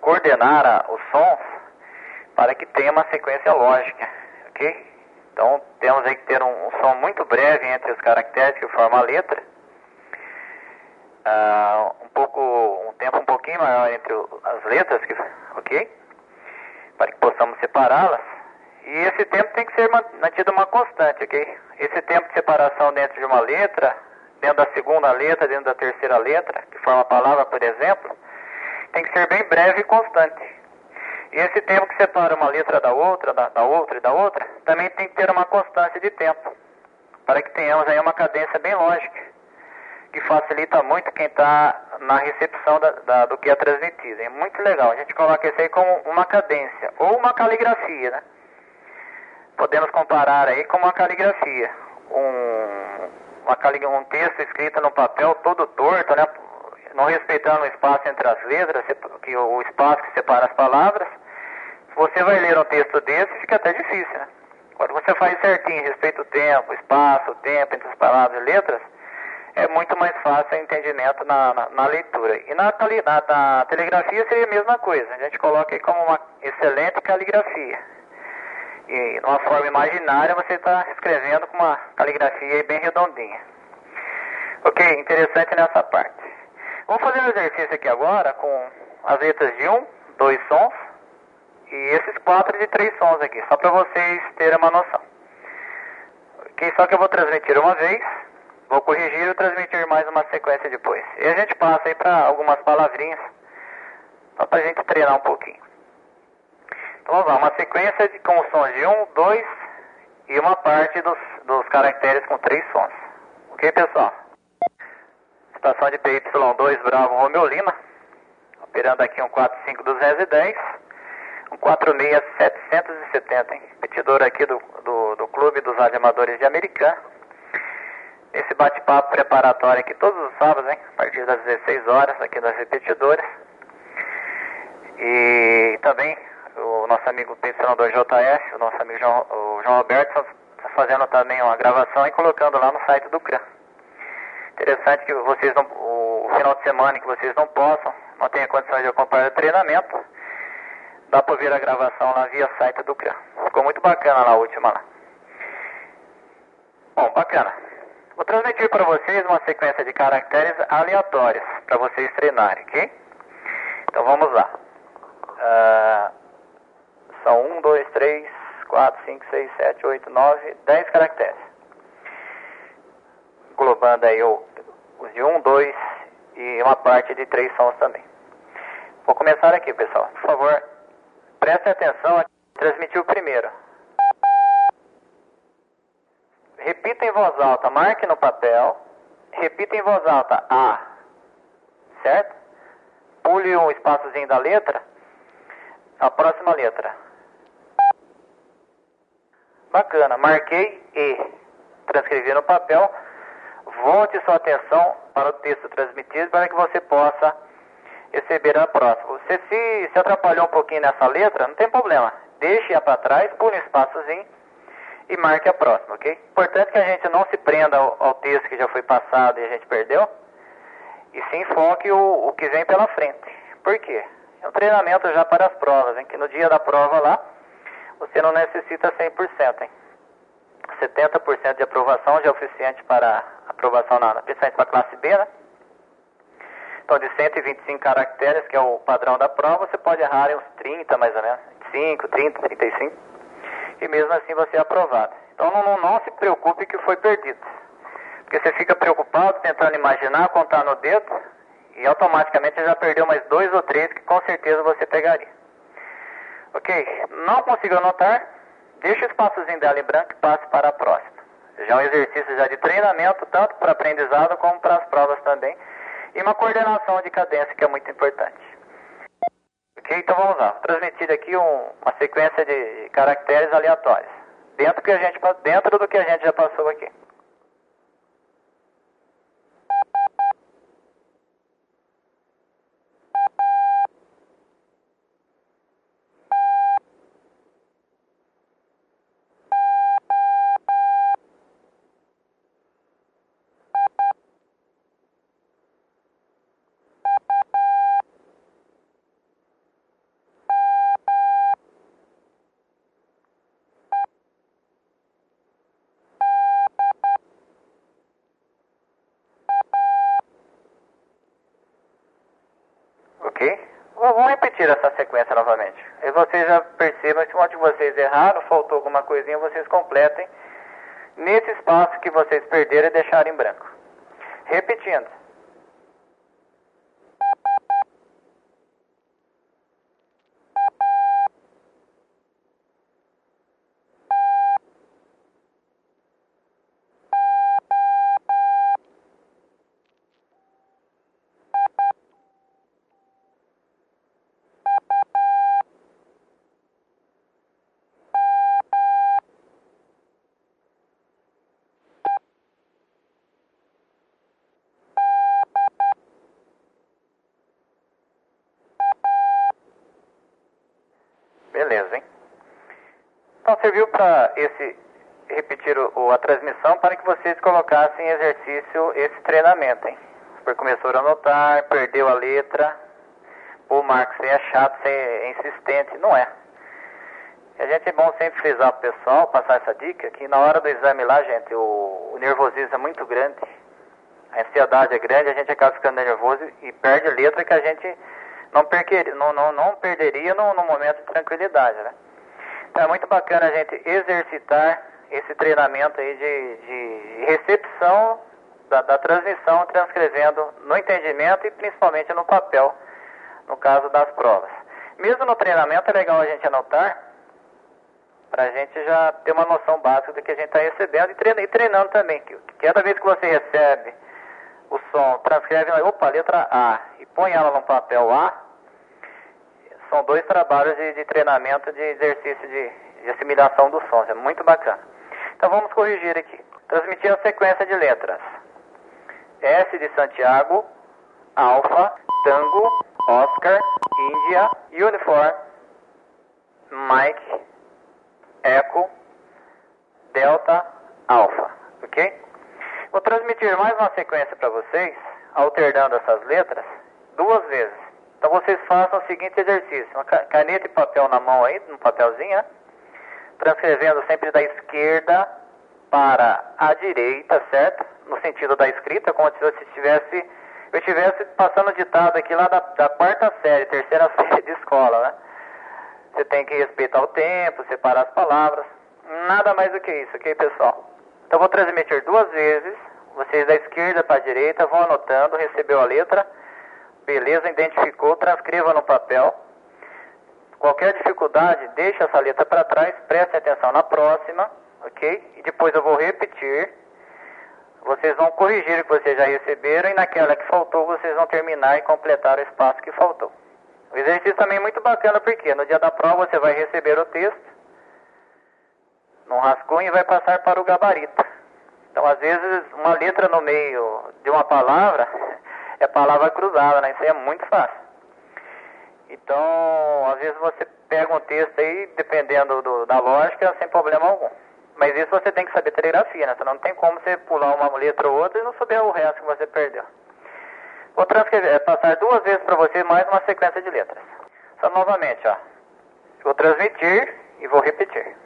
Speaker 1: coordenar a, os sons para que tenha uma sequência lógica, ok? Então temos aí que ter um, um som muito breve entre os caracteres que formam a letra, uh, um pouco, um tempo um pouquinho maior entre o, as letras, que, ok? Para que possamos separá-las. E esse tempo tem que ser mantido uma constante, ok? Esse tempo de separação dentro de uma letra, dentro da segunda letra, dentro da terceira letra, que forma a palavra, por exemplo, tem que ser bem breve e constante. E esse tempo que separa uma letra da outra, da, da outra e da outra, também tem que ter uma constância de tempo, para que tenhamos aí uma cadência bem lógica, que facilita muito quem está na recepção da, da, do que é transmitido. É muito legal. A gente coloca isso aí como uma cadência, ou uma caligrafia, né? Podemos comparar aí com uma caligrafia. Um, uma, um texto escrito no papel todo torto, né? não respeitando o espaço entre as letras, que o espaço que separa as palavras, você vai ler um texto desse, fica até difícil, né? Quando você faz certinho, respeita o tempo, o espaço, o tempo entre as palavras e letras, é muito mais fácil o entendimento na, na, na leitura. E na, na, na, telegrafia seria a mesma coisa. A gente coloca aí como uma excelente caligrafia. E numa forma imaginária você está escrevendo com uma caligrafia bem redondinha. Ok, interessante nessa parte. Vamos fazer um exercício aqui agora com as letras de um, dois sons e esses quatro de três sons aqui, só para vocês terem uma noção. Ok, só que eu vou transmitir uma vez, vou corrigir e transmitir mais uma sequência depois. E a gente passa aí para algumas palavrinhas, só para a gente treinar um pouquinho. Então vamos lá, uma sequência de, com sons de um, dois e uma parte dos, dos caracteres com três sons. Ok, pessoal? Estação de PY2 Bravo Romeo Lima, operando aqui um 45210, um 46770, hein? Repetidor aqui do, do, do Clube dos Amadores de Americana. Esse bate-papo preparatório aqui todos os sábados, hein? A partir das 16 horas aqui nas repetidoras. E também o nosso amigo PY2JF, o nosso amigo João, o João Roberto, está fazendo também uma gravação e colocando lá no site do CRAN. Interessante que vocês não, o, final de semana que vocês não possam, não tenham condições de acompanhar o treinamento, dá para ver a gravação lá via site do CRAN. Ficou muito bacana lá a última lá. Bom, bacana. Vou transmitir para vocês uma sequência de caracteres aleatórios para vocês treinarem, ok? Então vamos lá. Uh, são 1, 2, 3, 4, 5, 6, 7, 8, 9, 10 caracteres englobando aí os de um, dois e uma parte de três sons também. Vou começar aqui, pessoal. Por favor, prestem atenção. Transmitir o primeiro. Repita em voz alta, marque no papel. Repita em voz alta A. Certo? Pule um espaçozinho da letra. A próxima letra. Bacana. Marquei E. Transcrevi no papel volte sua atenção para o texto transmitido para que você possa receber a próxima. Você se, se atrapalhou um pouquinho nessa letra, não tem problema. Deixe-a para trás, pule um espaçozinho e marque a próxima, ok? Importante que a gente não se prenda ao, ao texto que já foi passado e a gente perdeu, e sim foque o, o que vem pela frente. Por quê? É um treinamento já para as provas, em que no dia da prova lá, você não necessita 100%, hein? 70% de aprovação já é o suficiente para aprovação na, principalmente para a classe B, né? Então, de 125 caracteres, que é o padrão da prova, você pode errar em uns 30, mais ou menos. 25, 30, 35. E mesmo assim você é aprovado. Então, não, não, não se preocupe que foi perdido. Porque você fica preocupado, tentando imaginar, contar no dedo, e automaticamente já perdeu mais dois ou três que com certeza você pegaria. Ok? Não consigo anotar? Deixa o espaçozinho dela em branco e passe para a próxima. Já é um exercício já de treinamento, tanto para aprendizado como para as provas também. E uma coordenação de cadência que é muito importante. Ok, então vamos lá. Transmitir aqui um, uma sequência de caracteres aleatórios. Dentro, que a gente, dentro do que a gente já passou aqui. Repetir essa sequência novamente. E vocês já percebam que onde vocês erraram, faltou alguma coisinha, vocês completem nesse espaço que vocês perderam e deixaram em branco. Repetindo. Beleza, hein? Para esse repetir o, a transmissão para que vocês colocassem em exercício esse treinamento, hein? Porque começou a anotar, perdeu a letra. Pô, Marcos, é chato, você é insistente. Não é. A gente é bom sempre frisar pro pessoal, passar essa dica, que na hora do exame lá, gente, o, o nervosismo é muito grande, a ansiedade é grande, a gente acaba ficando nervoso e perde letra que a gente não, perquer, não, não, não perderia no, no, momento de tranquilidade, né? É muito bacana a gente exercitar esse treinamento aí de, de recepção da, da, transmissão, transcrevendo no entendimento e principalmente no papel, no caso das provas. Mesmo no treinamento é legal a gente anotar, para a gente já ter uma noção básica do que a gente está recebendo e, treina, e treinando também. Que cada vez que você recebe o som, transcreve, opa, letra A, e põe ela no papel A, são dois trabalhos de, de treinamento de exercício de, de assimilação dos sons. É muito bacana. Então vamos corrigir aqui. Transmitir a sequência de letras. S de Santiago, Alfa, Tango, Oscar, Índia, Uniform, Mike, Echo, Delta, Alfa. Ok? Vou transmitir mais uma sequência para vocês, alternando essas letras, duas vezes. Então vocês façam o seguinte exercício: uma caneta e papel na mão aí, um papelzinho, né? Transcrevendo sempre da esquerda para a direita, certo? No sentido da escrita, como se você estivesse, eu estivesse passando ditado aqui lá da, da quarta série, terceira série de escola, né? Você tem que respeitar o tempo, separar as palavras. Nada mais do que isso, ok, pessoal? Então vou transmitir duas vezes. Vocês da esquerda para a direita vão anotando, recebeu a letra. Beleza, identificou, transcreva no papel. Qualquer dificuldade, deixe essa letra para trás, preste atenção na próxima, ok? E depois eu vou repetir. Vocês vão corrigir o que vocês já receberam e naquela que faltou, vocês vão terminar e completar o espaço que faltou. O exercício também é muito bacana porque no dia da prova você vai receber o texto num rascunho e vai passar para o gabarito. Então, às vezes, uma letra no meio de uma palavra é palavra cruzada, né? Isso aí é muito fácil. Então, às vezes você pega um texto aí, dependendo do, da lógica, sem problema algum. Mas isso você tem que saber telegrafia, né? Não tem como você pular uma letra ou outra e não saber o resto que você perdeu. Vou transcrever, passar duas vezes para você mais uma sequência de letras. Só novamente, ó. Vou transmitir e vou repetir.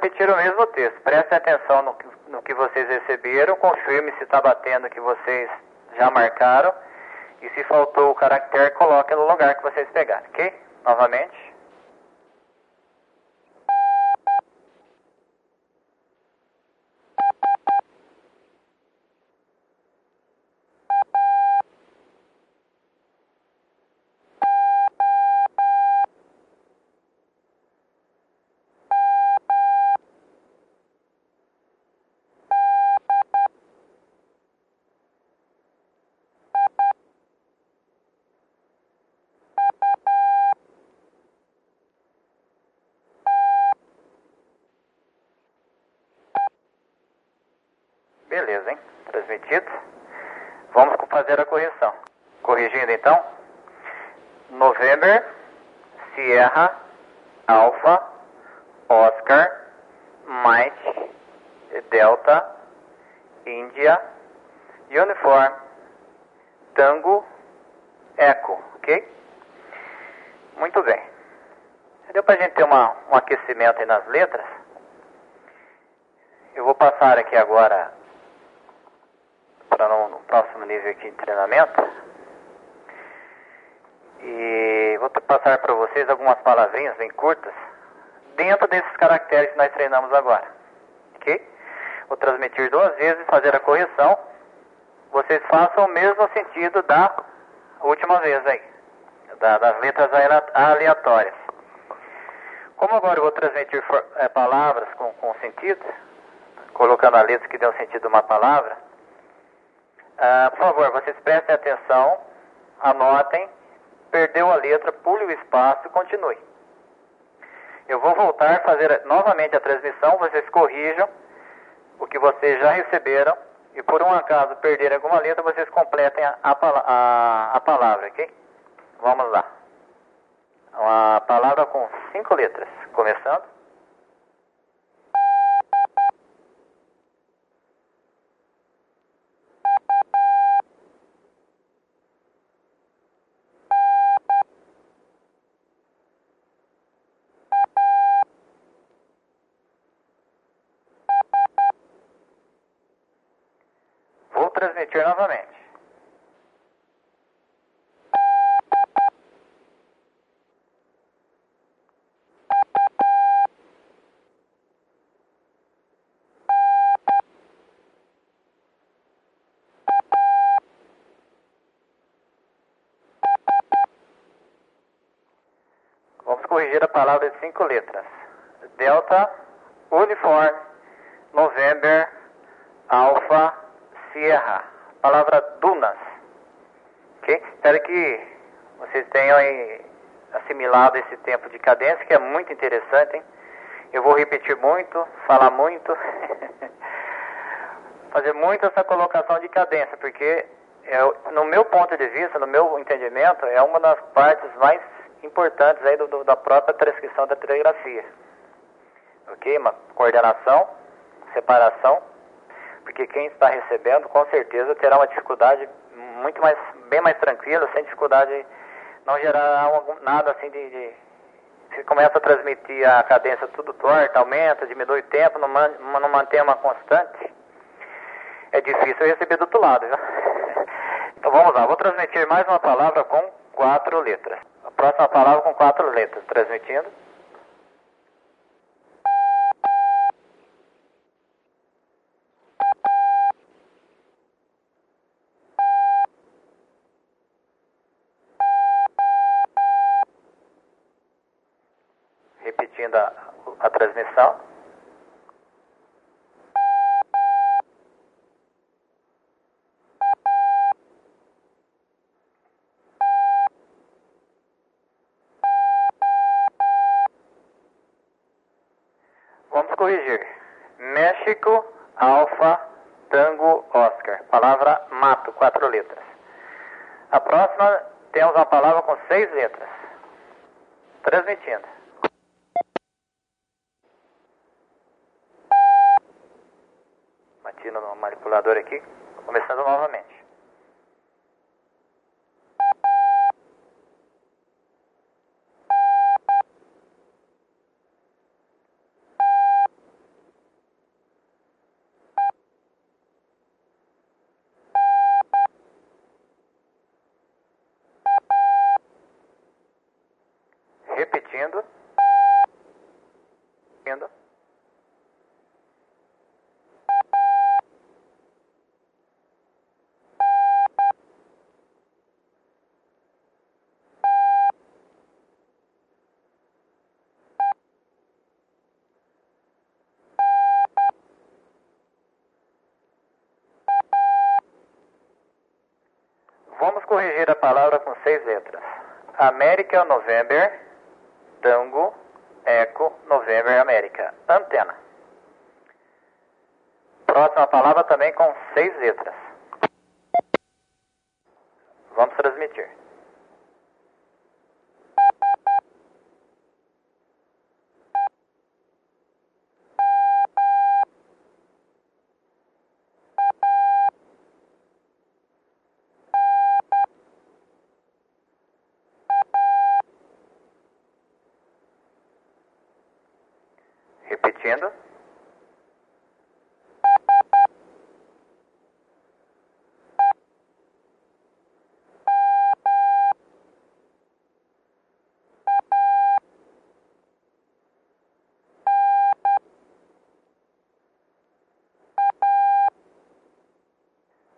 Speaker 1: Repetir o mesmo texto. Prestem atenção no que, no que vocês receberam, confirme se está batendo que vocês já marcaram. E se faltou o caractere, coloque no lugar que vocês pegaram, ok? Novamente. Vamos fazer a correção. Corrigindo então. November, Sierra, Alpha, Oscar, Mike, Delta, Índia, Uniform, Tango, Echo, ok? Muito bem. Deu pra gente ter uma, um aquecimento aí nas letras? Eu vou passar aqui agora para no, próximo nível aqui de treinamento. E vou passar para vocês algumas palavrinhas bem curtas dentro desses caracteres que nós treinamos agora. Ok? Vou transmitir duas vezes, fazer a correção. Vocês façam o mesmo sentido da última vez aí, da, das letras aleatórias. Como agora eu vou transmitir é, palavras com, com sentido, colocando a letra que deu sentido a uma palavra, ah, por favor, vocês prestem atenção, anotem, perdeu a letra, pule o espaço e continue. Eu vou voltar a fazer novamente a transmissão, vocês corrijam o que vocês já receberam e por um acaso perderem alguma letra, vocês completem a, a, a, a palavra, ok? Vamos lá. Uma palavra com cinco letras, começando. Transmitir novamente. Vamos corrigir a palavra de cinco letras. Delta, Uniform, November, Alpha, Sierra, palavra dunas. Ok? Espero que vocês tenham assimilado esse tempo de cadência, que é muito interessante, hein? Eu vou repetir muito, falar muito, fazer muito essa colocação de cadência, porque é, no meu ponto de vista, no meu entendimento, é uma das partes mais importantes aí do, do, da própria transcrição da telegrafia. Ok? Uma coordenação, separação porque quem está recebendo com certeza terá uma dificuldade muito mais, bem mais tranquila, sem dificuldade, não gerar algum, nada assim de, de, Se começa a transmitir a cadência tudo torta, aumenta, diminui o tempo, não, man, não mantém uma constante, é difícil receber do outro lado? Então vamos lá, vou transmitir mais uma palavra com quatro letras. A próxima palavra com quatro letras, transmitindo. repetindo a, a transmissão. Vamos corrigir. México, Alfa, Tango, Oscar. Palavra mato, quatro letras. A próxima temos uma palavra com seis letras. Transmitindo. no manipulador aqui, começando novamente. Repetindo. Repetindo. Vamos corrigir a palavra com seis letras. América, November, Tango, Eco, November, América. Antena. Próxima palavra também com seis letras. Vamos transmitir. Repetindo.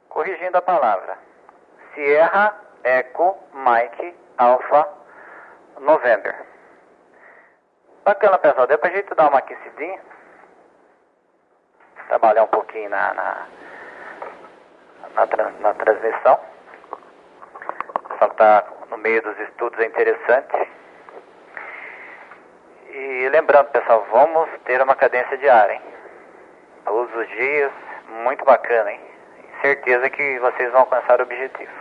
Speaker 1: Corrigindo a palavra. Sierra, Echo, Mike, Alpha, November. Bacana, pessoal. Deu pra gente dar uma aquecidinha. Trabalhar um pouquinho na, na, na, na transmissão. Só tá no meio dos estudos é interessante. E lembrando, pessoal, vamos ter uma cadência diária, hein? Todos os dias, muito bacana, hein? Certeza que vocês vão alcançar o objetivo.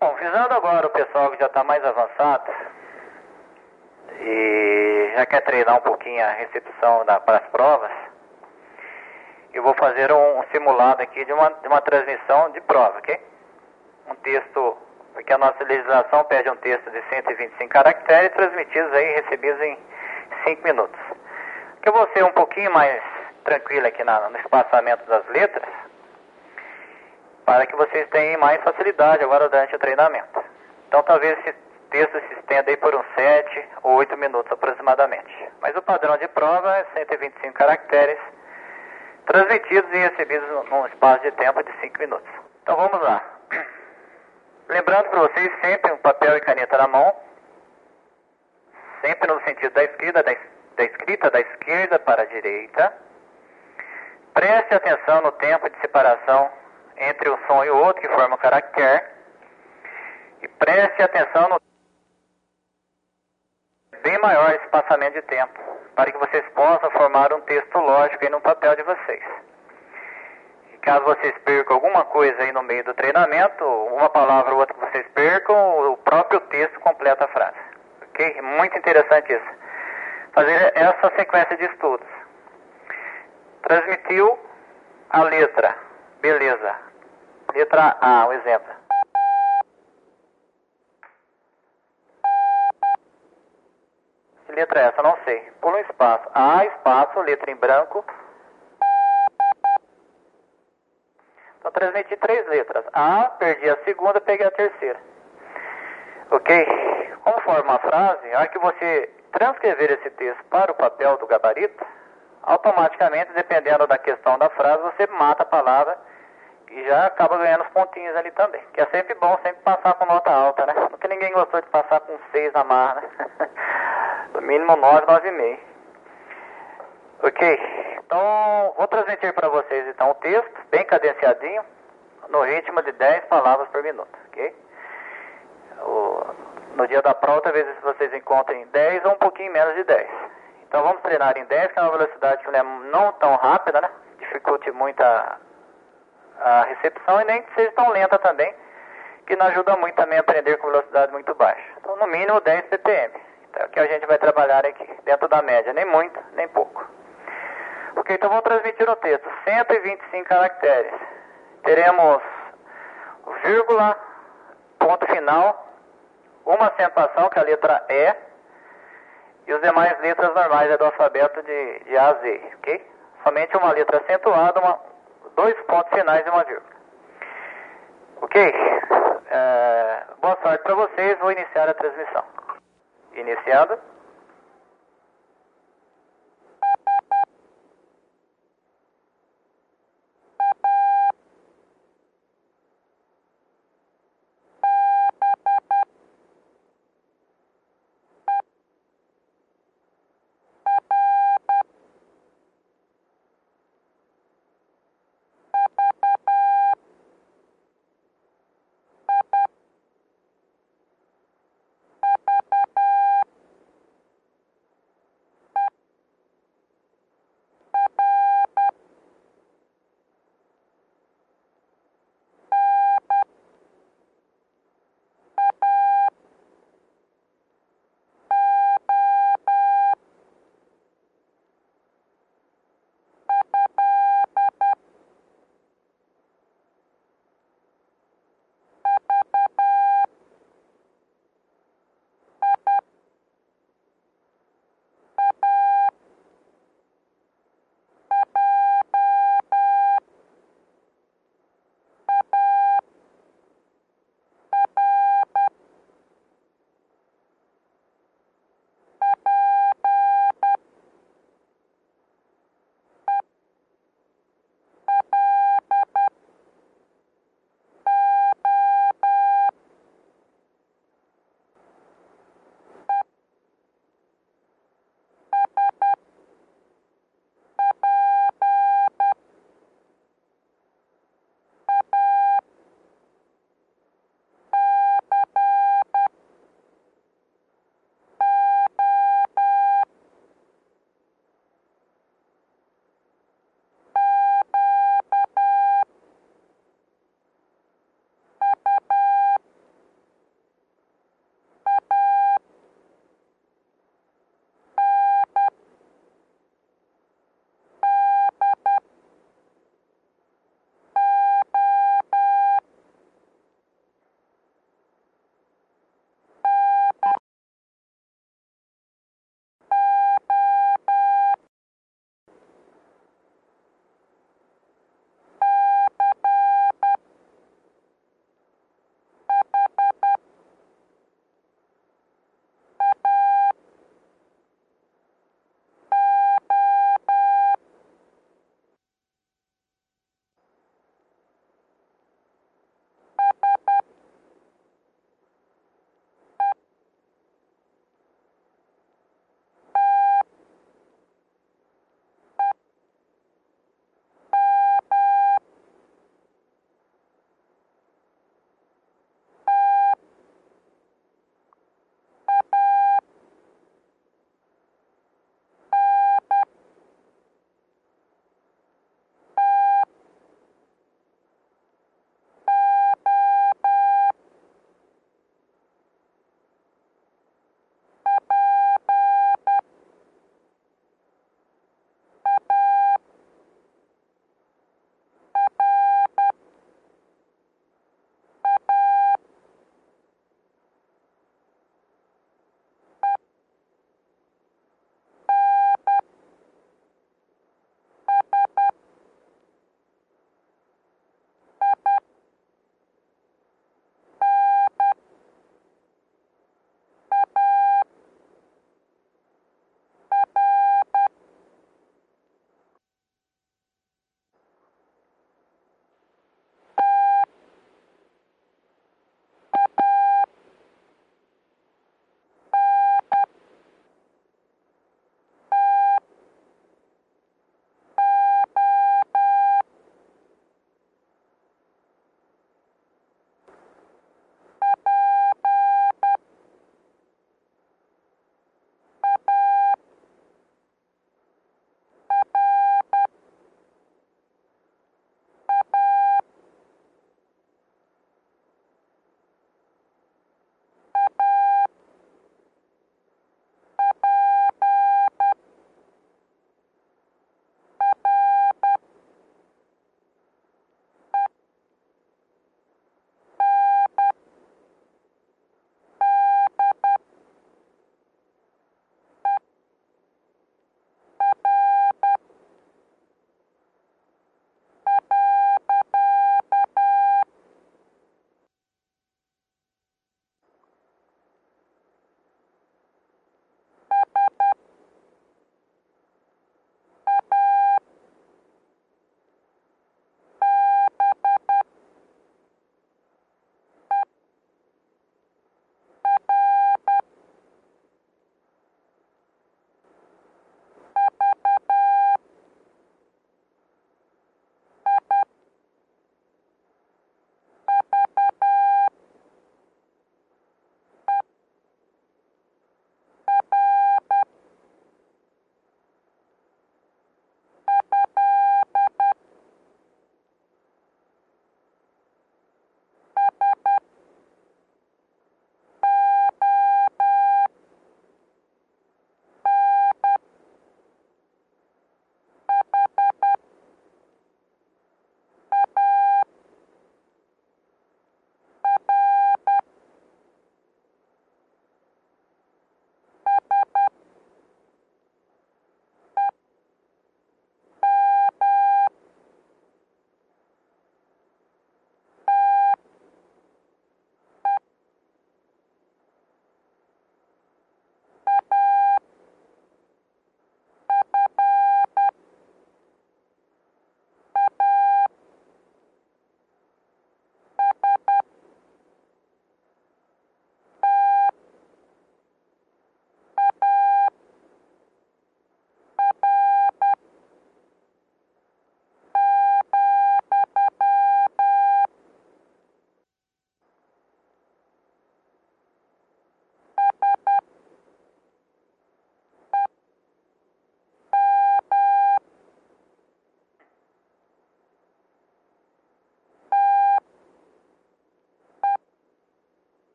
Speaker 1: Bom, visando agora o pessoal que já está mais avançado e já quer treinar um pouquinho a recepção da, para as provas, eu vou fazer um, um simulado aqui de uma, de uma transmissão de prova, ok? Um texto, porque a nossa legislação pede um texto de 125 caracteres transmitidos aí, recebidos em 5 minutos. Eu vou ser um pouquinho mais tranquilo aqui na, no espaçamento das letras, para que vocês tenham mais facilidade agora durante o treinamento. Então talvez esse texto se estenda aí por uns 7 ou 8 minutos aproximadamente. Mas o padrão de prova é 125 caracteres, transmitidos e recebidos num- espaço de tempo de 5 minutos. Então vamos lá. Lembrando para vocês sempre um papel e caneta na mão, sempre no sentido da esquerda, da, da escrita da esquerda para a direita. Preste atenção no tempo de separação entre um som e o outro que forma o caractere. E preste atenção no bem maior espaçamento de tempo, para que vocês possam formar um texto lógico aí no papel de vocês. E caso vocês percam alguma coisa aí no meio do treinamento, uma palavra ou outra que vocês percam, o próprio texto completa a frase. Ok? Muito interessante isso. Fazer essa sequência de estudos. Transmitiu a letra. Beleza. Letra A, um exemplo. Letra é essa? Não sei. Pula um espaço. A, espaço, letra em branco. Então transmiti três letras. A, perdi a segunda, peguei a terceira. Ok? Como forma a frase, a hora que você transcrever esse texto para o papel do gabarito, automaticamente, dependendo da questão da frase, você mata a palavra e já acaba ganhando os pontinhos ali também. Que é sempre bom sempre passar com nota alta, né? Porque ninguém gostou de passar com 6 na marra, né? Mínimo 9, 9,5. Ok, então vou transmitir para vocês então o texto, bem cadenciadinho, no ritmo de 10 palavras por minuto, ok? O- no dia da prova, talvez vocês encontrem 10 ou um pouquinho menos de 10. Então vamos treinar em 10, que é uma velocidade que não é não tão rápida, né? Dificulte muito a, a recepção e nem que seja tão lenta também, que não ajuda muito também a aprender com velocidade muito baixa. Então, no mínimo 10 ppm. É o que a gente vai trabalhar aqui, dentro da média, nem muito, nem pouco. Ok, então vou transmitir o texto, 125 caracteres. Teremos vírgula, ponto final, uma acentuação, que é a letra E, e os demais letras normais é do alfabeto de, de A a Z, ok? Somente uma letra acentuada, uma, dois pontos finais e uma vírgula. Ok? É, boa sorte para vocês, vou iniciar a transmissão. Iniciado.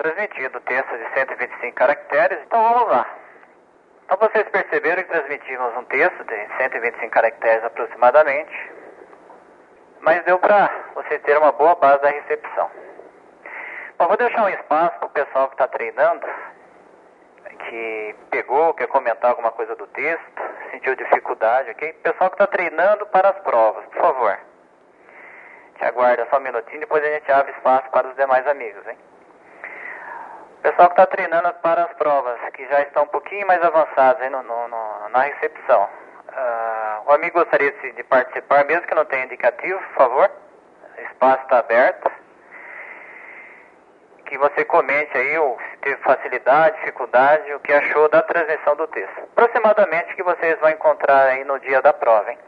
Speaker 1: Transmitindo texto de 125 caracteres, então vamos lá. Então vocês perceberam que transmitimos um texto de 125 caracteres aproximadamente, mas deu para vocês terem uma boa base da recepção. Bom, vou deixar um espaço para o pessoal que está treinando, que pegou, quer comentar alguma coisa do texto, sentiu dificuldade, ok? Pessoal que está treinando para as provas, por favor. Te aguarda só um minutinho, depois a gente abre espaço para os demais amigos, hein? Pessoal que está treinando para as provas, que já estão um pouquinho mais avançados no, no, no na recepção. Uh, o amigo gostaria de, de, participar, mesmo que não tenha indicativo, por favor. O espaço está aberto. Que você comente aí o, se teve facilidade, dificuldade, o que achou da transmissão do texto. Aproximadamente que vocês vão encontrar aí no dia da prova, hein?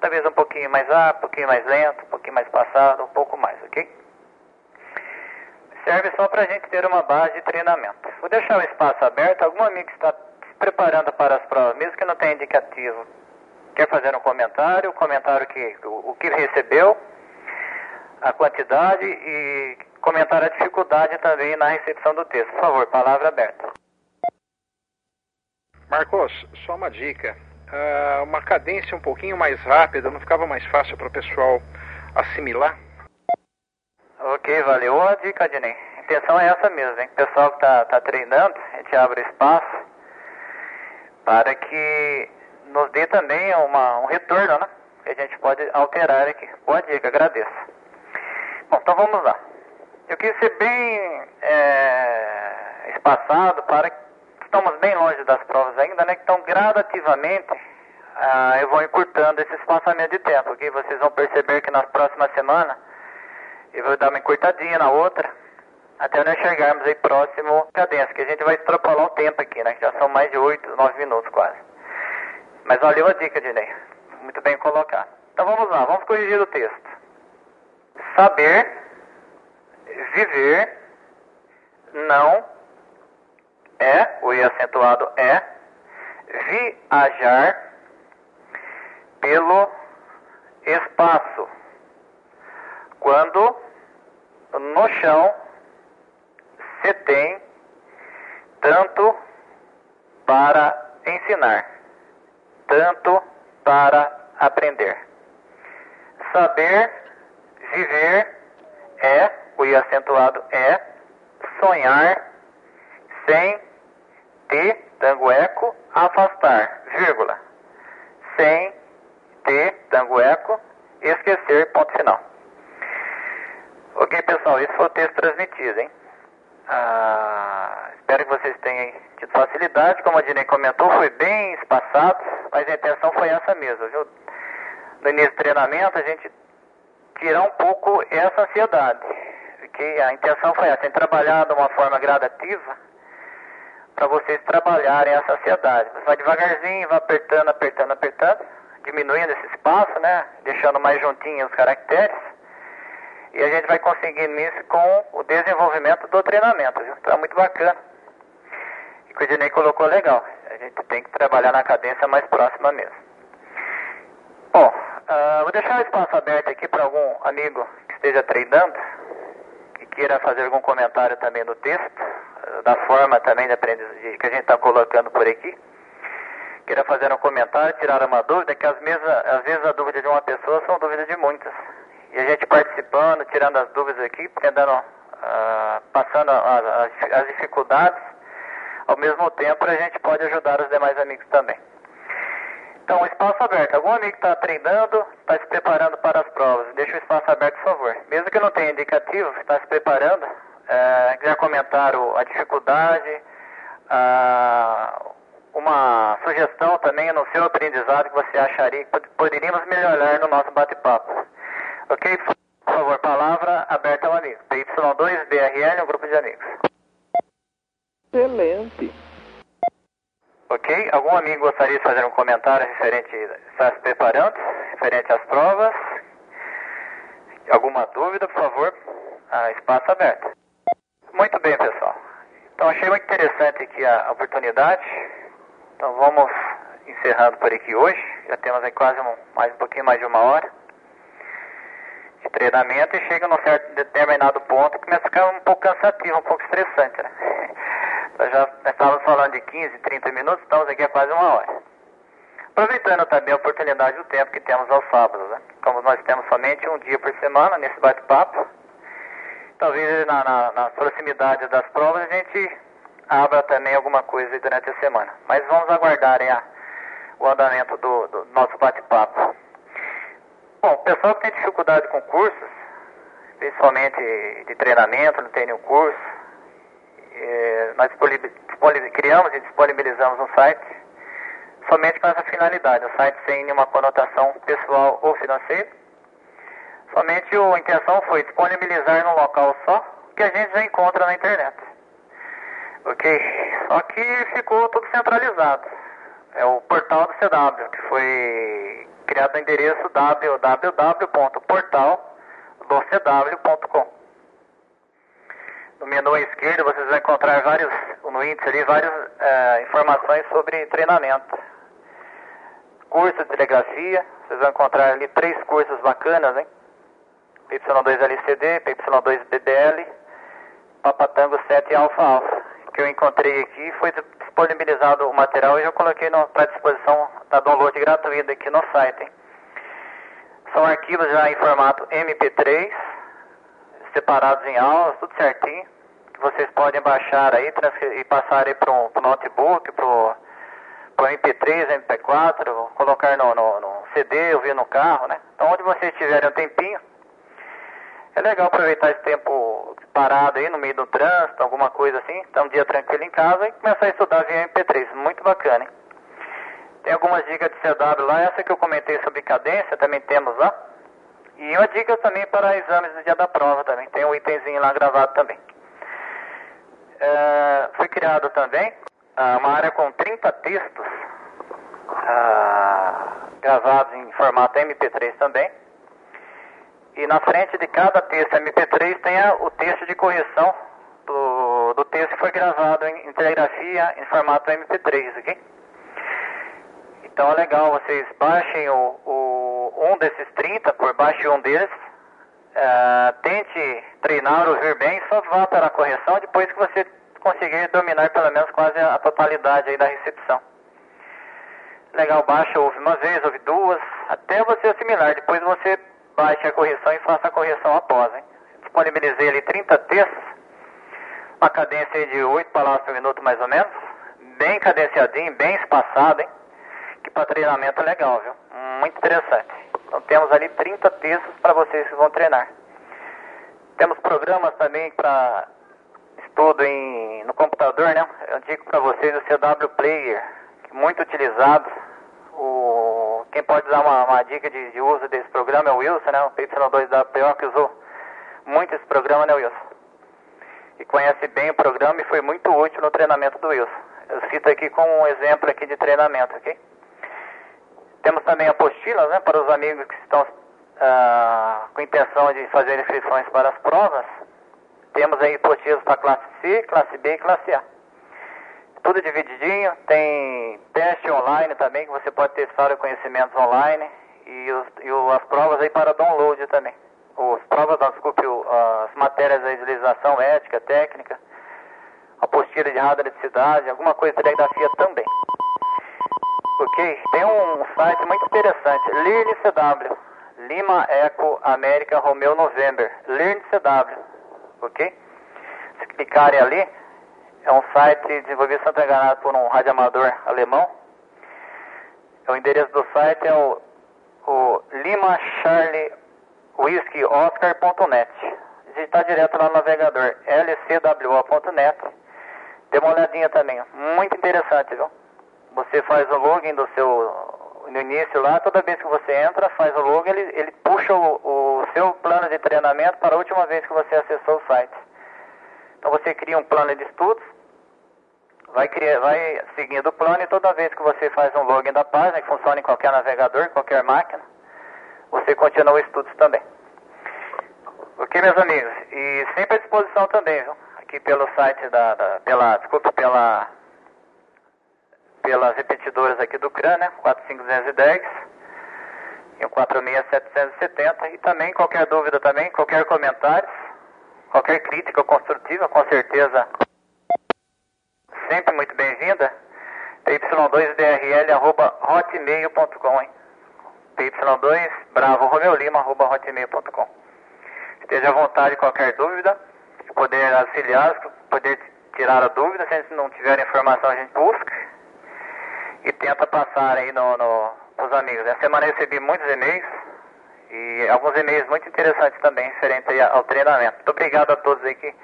Speaker 1: Talvez um pouquinho mais rápido, um pouquinho mais lento, um pouquinho mais passado, um pouco mais, ok? Serve só para a gente ter uma base de treinamento. Vou deixar o espaço aberto. Algum amigo que está se preparando para as provas, mesmo que não tenha indicativo, quer fazer um comentário, comentário que o, o que recebeu, a quantidade e comentar a dificuldade também na recepção do texto. Por favor, palavra aberta.
Speaker 3: Marcos, só uma dica. Uh, uma cadência um pouquinho mais rápida, não ficava mais fácil para o pessoal assimilar?
Speaker 1: Ok, valeu a dica, Dinei. A intenção é essa mesmo, hein? O pessoal que está tá treinando, a gente abre espaço para que nos dê também uma, um retorno, né? Que a gente pode alterar aqui. Boa dica, agradeço. Bom, então vamos lá. Eu quis ser bem é, espaçado para que estamos bem longe das provas ainda, né? Então, gradativamente, ah, eu vou encurtando esse espaçamento de tempo, ok? Vocês vão perceber que na próxima semana eu vou dar uma encurtadinha na outra, até nós chegarmos aí próximo cadência, que a gente vai extrapolar o tempo aqui, né? Que já são mais de 8, 9 minutos quase. Mas valeu a dica, Dinei. Muito bem colocado. Então vamos lá, vamos corrigir o texto. Saber, viver, não, é, o i acentuado é, viajar pelo espaço quando no chão se tem tanto para ensinar, tanto para aprender. Saber viver é, o i acentuado é, sonhar sem te, tango eco, afastar, vírgula, sem te, tango eco, esquecer, ponto final. Ok, pessoal, esse foi o texto transmitido, hein? Ah, espero que vocês tenham tido facilidade. Como a Dinei comentou, foi bem espaçado, mas a intenção foi essa mesmo, viu? No início do treinamento, a gente tirar um pouco essa ansiedade. Que a intenção foi essa, gente trabalhar de uma forma gradativa para vocês trabalharem essa ansiedade. Você vai devagarzinho, vai apertando, apertando, apertando, diminuindo esse espaço, né? Deixando mais juntinhos os caracteres e a gente vai conseguindo isso com o desenvolvimento do treinamento, viu? Então é muito bacana. E que o Dinei colocou legal. A gente tem que trabalhar na cadência mais próxima mesmo. Bom, uh, vou deixar o espaço aberto aqui para algum amigo que esteja treinando e queira fazer algum comentário também no texto, uh, da forma também de aprendizagem que a gente está colocando por aqui. Queira fazer um comentário, tirar uma dúvida, que às às vezes a dúvida de uma pessoa são dúvidas de muitas. E a gente participando, tirando as dúvidas aqui, tentando, uh, passando as, as, dificuldades, ao mesmo tempo a gente pode ajudar os demais amigos também. Então, espaço aberto. Algum amigo está treinando, está se preparando para as provas, deixa o espaço aberto, por favor. Mesmo que não tenha indicativo, está se preparando, é, quiser comentar o, a dificuldade, uma sugestão também no seu aprendizado que você acharia que poderíamos melhorar no nosso bate-papo. Ok, por favor, palavra aberta ao amigo. PY2BRL, um grupo de amigos.
Speaker 9: Excelente.
Speaker 1: Ok, algum amigo gostaria de fazer um comentário referente, está se preparando, referente às provas? Alguma dúvida, por favor? Ah, espaço aberto. Muito bem, pessoal. Então, achei muito interessante aqui a oportunidade. Então, vamos encerrando por aqui hoje. Já temos aí quase um, mais um pouquinho mais de uma hora treinamento e chega num certo determinado ponto que começa a ficar um pouco cansativo, um pouco estressante, né? Nós já estávamos falando de 15, 30 minutos, estamos aqui há quase uma hora. Aproveitando também a oportunidade do tempo que temos aos sábados, né? Como nós temos somente um dia por semana nesse bate-papo, talvez na, na, na proximidade das provas a gente abra também alguma coisa durante a semana. Mas vamos aguardar a, o andamento do, do nosso bate-papo. Bom, o pessoal que tem dificuldade com cursos, principalmente de treinamento, não tem nenhum curso, é, nós criamos e disponibilizamos um site somente com essa finalidade, um site sem nenhuma conotação pessoal ou financeira. Somente a intenção foi disponibilizar num local só que a gente já encontra na internet. Ok? Só que ficou tudo centralizado. É o portal do CW, que foi criado no endereço www.portaldocw.com. No menu à esquerda vocês vão encontrar vários, no índice ali, várias é, informações sobre treinamento. Curso de telegrafia, vocês vão encontrar ali três cursos bacanas, hein? PY2LCD, PY2BBL, Papatango 7 e Alfa Alfa. Que eu encontrei aqui foi disponibilizado o material e eu coloquei para disposição da download gratuita aqui no site. São arquivos já em formato MP3, separados em aulas, tudo certinho. Que vocês podem baixar aí e passar aí para o notebook, para o MP3, MP4, colocar no, no, no CD, ouvir no carro, né? Então onde vocês tiverem um tempinho, é legal aproveitar esse tempo parado aí no meio do trânsito, alguma coisa assim, tá um dia tranquilo em casa e começar a estudar via MP3. Muito bacana, hein? Tem algumas dicas de CW lá, essa que eu comentei sobre cadência, também temos lá. E uma dica também para exames no dia da prova também, tem um itemzinho lá gravado também. É, foi criado também ah, uma área com 30 textos ah, gravados em formato MP3 também e na frente de cada texto MP3 tem o texto de correção do, do texto que foi gravado em, em telegrafia em formato MP3, ok? Então é legal, vocês baixem o, o um desses 30, por baixo um deles, uh, tente treinar, ouvir bem, só vá para a correção depois que você conseguir dominar pelo menos quase a totalidade aí da recepção. Legal, baixa, ouve uma vez, ouve duas, até você assimilar, depois você baixe a correção e faça a correção após. Hein? Disponibilizei ali 30 textos, uma cadência de 8 palavras por minuto mais ou menos, bem cadenciadinho, bem espaçado, hein? que para treinamento é legal, viu? Muito interessante. Então temos ali 30 textos para vocês que vão treinar. Temos programas também para estudo em, no computador, né? Eu digo para vocês o CW Player, que é muito utilizado quem pode dar uma, uma dica de, de, uso desse programa é o Wilson, né? O PY2WPO que usou muito esse programa, né, Wilson? E conhece bem o programa e foi muito útil no treinamento do Wilson. Eu cito aqui como um exemplo aqui de treinamento, ok? Temos também apostilas, né, para os amigos que estão ah, com intenção de fazer inscrições para as provas. Temos aí apostilas para classe C, classe B e classe A tudo divididinho, tem teste online também, que você pode testar os conhecimentos online e, os, e o, as provas aí para download também. As provas, desculpe, as matérias de legislação ética, técnica, apostila de radioeletricidade, alguma coisa de telegrafia também. Ok? Tem um site muito interessante, LearnCW, Lima Eco América Romeo November, LearnCW, ok? Se clicarem ali, é um site desenvolvido, se não enganado, por um radioamador alemão. O endereço do site é o, o Lima Charlie Whiskey Oscar.net. Digitar direto lá no navegador lcwo.net. Dê uma olhadinha também. Muito interessante, viu? Você faz o login do seu. No início lá, toda vez que você entra, faz o login, ele, ele puxa o, o seu plano de treinamento para a última vez que você acessou o site. Então você cria um plano de estudos, vai, criar, vai seguindo o plano e toda vez que você faz um login da página, que funciona em qualquer navegador, qualquer máquina, você continua o estudos também. Ok, meus amigos? E sempre à disposição também, viu? Aqui pelo site da, da pela, desculpa, pela, pelas repetidoras aqui do CRAN, né? 45210 e o 46770 e também qualquer dúvida também, qualquer comentário, Qualquer crítica construtiva, com certeza, sempre muito bem-vinda. PY2DRL.hotmail.com, hein? PY2 Bravo Romeu Lima, arroba hotmail.com. Esteja à vontade qualquer dúvida, poder auxiliar, poder tirar a dúvida, se a gente não tiver informação a gente busca e tenta passar aí no, no, amigos. Essa semana eu recebi muitos e-mails e alguns e-mails muito interessantes também referentes ao treinamento. Muito obrigado a todos aí que,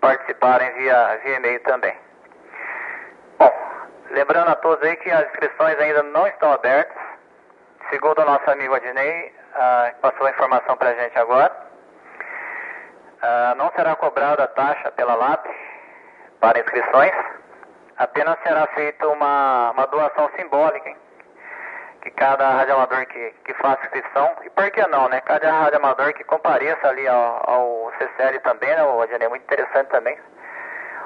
Speaker 1: participaram via, via e-mail também. Lembrando a todos aí que as inscrições ainda não estão abertas. Segundo o nosso amigo Adnei, ah, passou a informação para a gente agora, ah, não será cobrada a taxa pela LAP para inscrições, apenas será feita uma, uma doação simbólica, hein? que cada radioamador que, que faça inscrição, e por que não, né? Cada radioamador que compareça ali ao, ao CCL também, né? O Adnei é muito interessante também,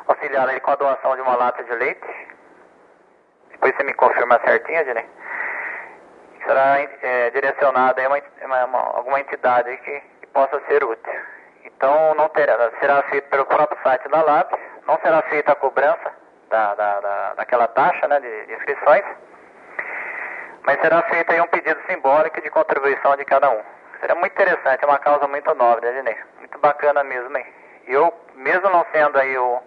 Speaker 1: auxiliar ele com a doação de uma lata de leite. Depois você me confirma certinho, Adnei será é, direcionada a uma, alguma entidade que, que, possa ser útil. Então não terá, será feito pelo próprio site da LAB, não será feita a cobrança da, da, da daquela taxa né, de, de, inscrições, mas será feito aí um pedido simbólico de contribuição de cada um. Será muito interessante, é uma causa muito nobre, né, Dinei? Muito bacana mesmo, hein? Eu, mesmo não sendo aí o,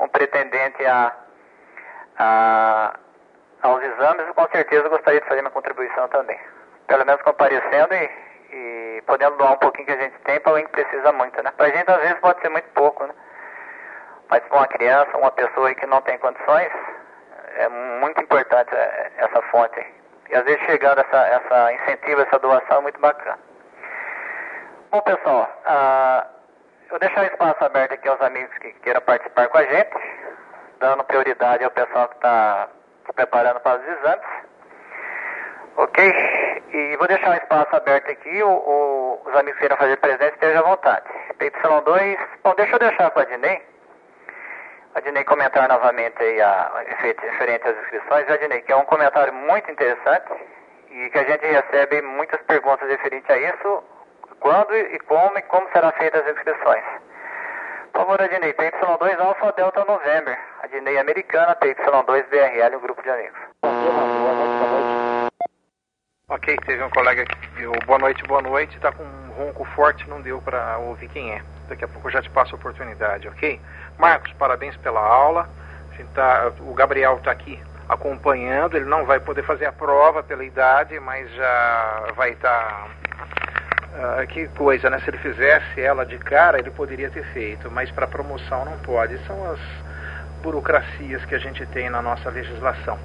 Speaker 1: um pretendente a, a aos exames, eu com certeza gostaria de fazer minha contribuição também. Pelo menos comparecendo e, e podendo doar um pouquinho que a gente tem para alguém que precisa muito, né? Para a gente às vezes pode ser muito pouco, né? Mas para uma criança, uma pessoa que não tem condições, é muito importante é, essa fonte. E às vezes chegando essa, essa incentivo, essa doação é muito bacana. Bom pessoal, uh, eu deixar o espaço aberto aqui aos amigos que queiram participar com a gente, dando prioridade ao pessoal que está se preparando para os exames. Ok? E vou deixar um espaço aberto aqui, o, o, os amigos que queiram fazer presente estejam à vontade. PY2, bom, deixa eu deixar com a Dinei. A Dinei comentar novamente aí a, referente às inscrições. Dinei, que é um comentário muito interessante e que a gente recebe muitas perguntas referentes a isso, quando e como e como serão feitas as inscrições. Por favor, Adnei, PY2 Alpha Delta November. Adnei Americana, PY2 BRL, um grupo de amigos.
Speaker 3: Ok, teve um colega que deu boa noite, boa noite, tá com um ronco forte, não deu para ouvir quem é. Daqui a pouco eu já te passo a oportunidade, ok? Marcos, parabéns pela aula. Tá, o Gabriel está aqui acompanhando, ele não vai poder fazer a prova pela idade, mas já vai estar tá Uh, que coisa, né? Se ele fizesse ela de cara, ele poderia ter feito, mas para promoção não pode. São as burocracias que a gente tem na nossa legislação.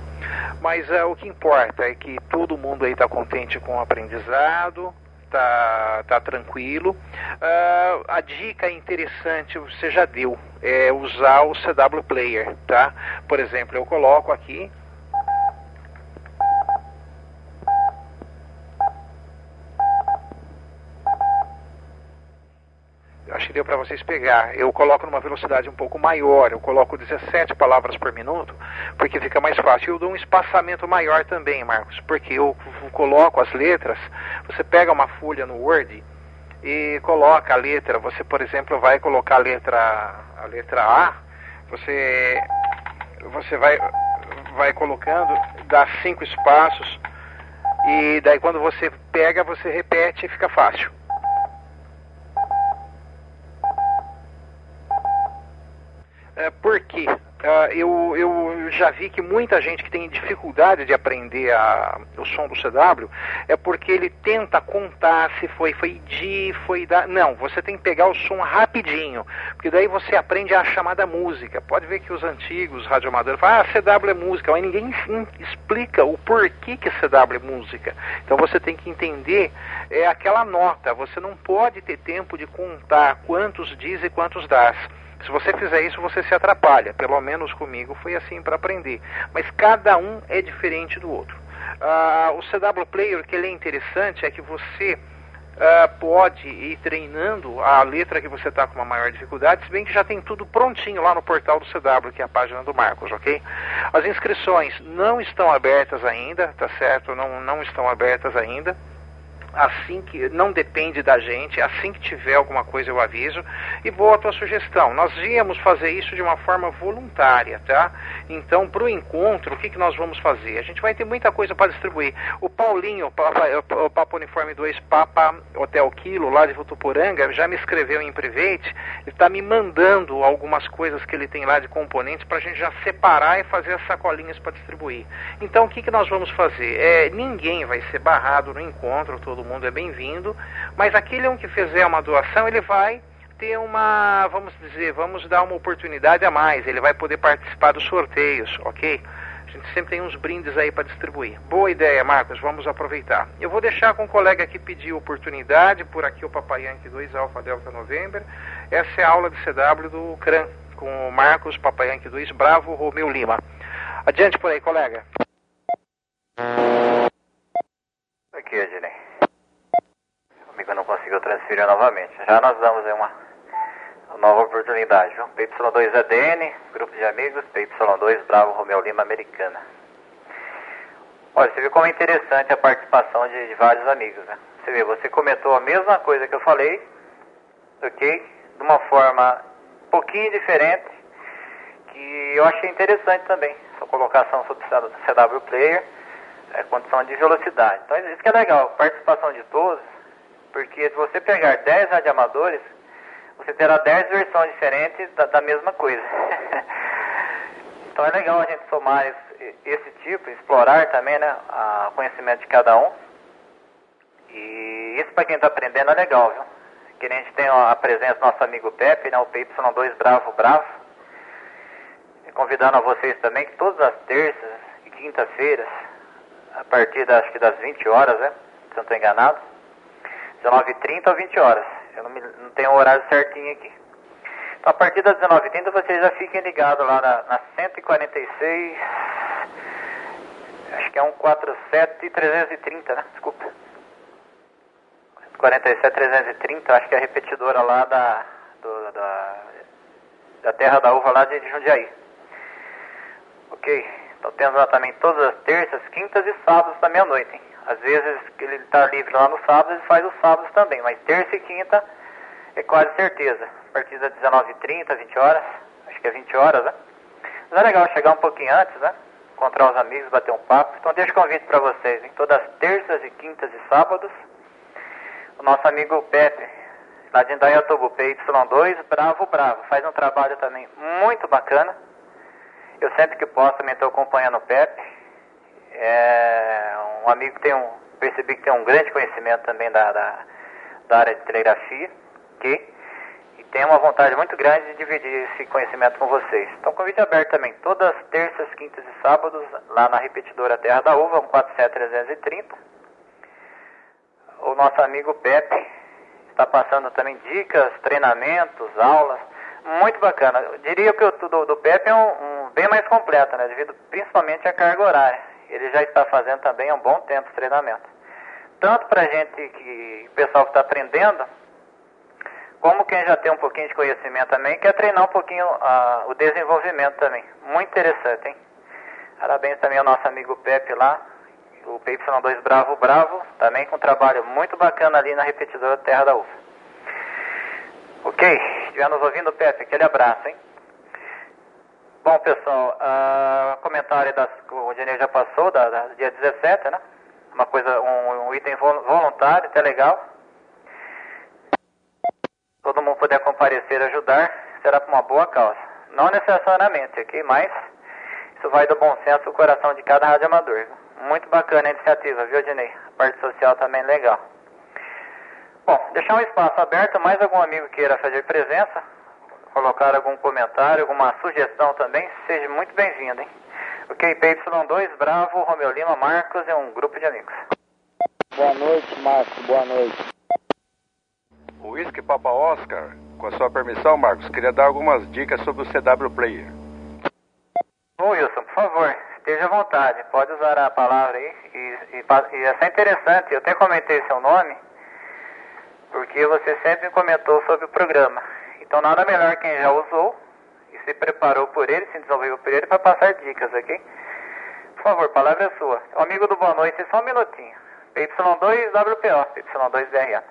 Speaker 3: Mas uh, o que importa é que todo mundo aí está contente com o aprendizado, tá, tá tranquilo. Uh, a dica interessante você já deu, é usar o CW Player, tá? Por exemplo, eu coloco aqui acho que deu para vocês pegar. Eu coloco numa velocidade um pouco maior, eu coloco 17 palavras por minuto, porque fica mais fácil. Eu dou um espaçamento maior também, Marcos, porque eu coloco as letras, você pega uma folha no Word e coloca a letra, você, por exemplo, vai colocar a letra, a letra A, você, você vai, vai colocando, dá cinco espaços, e daí quando você pega, você repete e fica fácil. É, por quê? Uh, eu, eu já vi que muita gente que tem dificuldade de aprender a, o som do CW é porque ele tenta contar se foi, foi de, foi da. Não, você tem que pegar o som rapidinho, porque daí você aprende a chamada música. Pode ver que os antigos radioamadores falam, ah, CW é música, mas ninguém explica o porquê que CW é música. Então você tem que entender é aquela nota, você não pode ter tempo de contar quantos diz e quantos dás. Se você fizer isso, você se atrapalha. Pelo menos comigo foi assim para aprender. Mas cada um é diferente do outro. Uh, o CW Player, que ele é interessante, é que você uh, pode ir treinando a letra que você está com uma maior dificuldade, se bem que já tem tudo prontinho lá no portal do CW, que é a página do Marcos, ok? As inscrições não estão abertas ainda, tá certo? Não, não estão abertas ainda. Assim que não depende da gente, assim que tiver alguma coisa eu aviso e boa a tua sugestão. Nós íamos fazer isso de uma forma voluntária, tá? Então, para o encontro, o que, que nós vamos fazer? A gente vai ter muita coisa para distribuir. O Paulinho, o Papa Uniforme 2 Papa Hotel Quilo, lá de Votuporanga, já me escreveu em private, ele está me mandando algumas coisas que ele tem lá de componentes para a gente já separar e fazer as sacolinhas para distribuir. Então, o que, que nós vamos fazer? É, ninguém vai ser barrado no encontro, todo mundo é bem-vindo, mas aquele um que fizer uma doação, ele vai ter uma, vamos dizer, vamos dar uma oportunidade a mais, ele vai poder participar dos sorteios, ok? A gente sempre tem uns brindes aí para distribuir. Boa ideia, Marcos, vamos aproveitar. Eu vou deixar com o colega que pediu oportunidade, por aqui o Papai Yankee 2 Alfa Delta November. Essa é a aula de CW do CRAN, com o Marcos Papai Yankee 2 Bravo Romeu Lima. Adiante por aí, colega.
Speaker 1: Aqui, Ednei. O amigo não conseguiu transferir novamente. Já nós damos uma nova oportunidade, viu? PY2 ADN, grupo de amigos, PY2 Bravo Romeu Lima Americana. Olha, você viu como é interessante a participação de, de, vários amigos, né? Você vê, você comentou a mesma coisa que eu falei, ok? De uma forma um pouquinho diferente, que eu achei interessante também. Sua colocação sobre CW Player, é, condição de velocidade. Então isso que é legal, participação de todos, porque se você pegar 10 radioamadores, você terá 10 versões diferentes da, da mesma coisa. então é legal a gente somar esse, esse tipo, explorar também né, o conhecimento de cada um. E isso para quem está aprendendo é legal, viu? Que a gente tem a presença do nosso amigo Pepe, né, o PY2 Bravo Bravo. E convidando a vocês também que todas as terças e quintas-feiras, a partir das, acho que das 20 horas, né? Se eu não estou enganado, 19h30 ou 20 horas eu não, me, não tenho o horário certinho aqui. Então, a partir das 19h30, vocês já fiquem ligados lá na, na 146. Acho que é 147 e 330, né? Desculpa. 147 330, acho que é a repetidora lá da, do, da, da Terra da Uva lá de Jundiaí. Ok? Então temos lá também todas as terças, quintas e sábados da meia-noite, hein? Às vezes ele está livre lá no sábado, ele faz os sábados também, mas terça e quinta é quase certeza. A partir das 19h30, 20 horas, acho que é 20 horas, né? Mas é legal chegar um pouquinho antes, né? Encontrar os amigos, bater um papo. Então deixa o convite para vocês, em todas as terças e quintas e sábados, o nosso amigo Pepe, lá de Indaiatuba, PY2, Bravo Bravo, faz um trabalho também muito bacana. Eu sempre que posso também estou acompanhando o Pepe é um amigo que tem um, percebi que tem um grande conhecimento também da, da, da área de telegrafia, que e tem uma vontade muito grande de dividir esse conhecimento com vocês. Então, convite aberto também, todas as terças, quintas e sábados, lá na repetidora Terra da Uva, 147330. O nosso amigo Pepe está passando também dicas, treinamentos, aulas, muito bacana. Eu diria que o do, do Pepe é um, um, bem mais completo, né, devido principalmente à carga horária ele já está fazendo também há um bom tempo treinamento. Tanto para gente que o pessoal que está aprendendo, como quem já tem um pouquinho de conhecimento também, quer treinar um pouquinho uh, o desenvolvimento também. Muito interessante, hein? Parabéns também ao nosso amigo Pepe lá, o PY2 Bravo Bravo, também com um trabalho muito bacana ali na repetidora Terra da UFA. Ok, estiver nos ouvindo, Pepe, aquele abraço, hein? Bom, pessoal, uh, comentário das, o Dinheiro já passou, da, da, dia 17, né? Uma coisa, um, um item voluntário, até legal. Todo mundo puder comparecer ajudar, será por uma boa causa. Não necessariamente, ok? Mas isso vai do bom senso do coração de cada rádio amador. Muito bacana a iniciativa, viu, Dinei? A parte social também legal. Bom, deixar um espaço aberto, mais algum amigo queira fazer presença, colocar algum comentário, alguma sugestão também, seja muito bem-vindo, hein? Ok, PY2, Bravo, Romeu Lima, Marcos é um grupo de amigos.
Speaker 6: Boa noite, Marcos, boa noite.
Speaker 4: O Whisky Papa Oscar, com a sua permissão, Marcos, queria dar algumas dicas sobre o CW Player.
Speaker 1: Ô Wilson, por favor, esteja à vontade, pode usar a palavra aí. E, e, e é interessante, eu até comentei seu nome, porque você sempre comentou sobre o programa. Então nada melhor quem já usou e se preparou por ele, se desenvolveu por ele para passar dicas, ok? Por favor, palavra é sua. O amigo do Boa Noite, só um minutinho. PY2WPO, PY2BRA.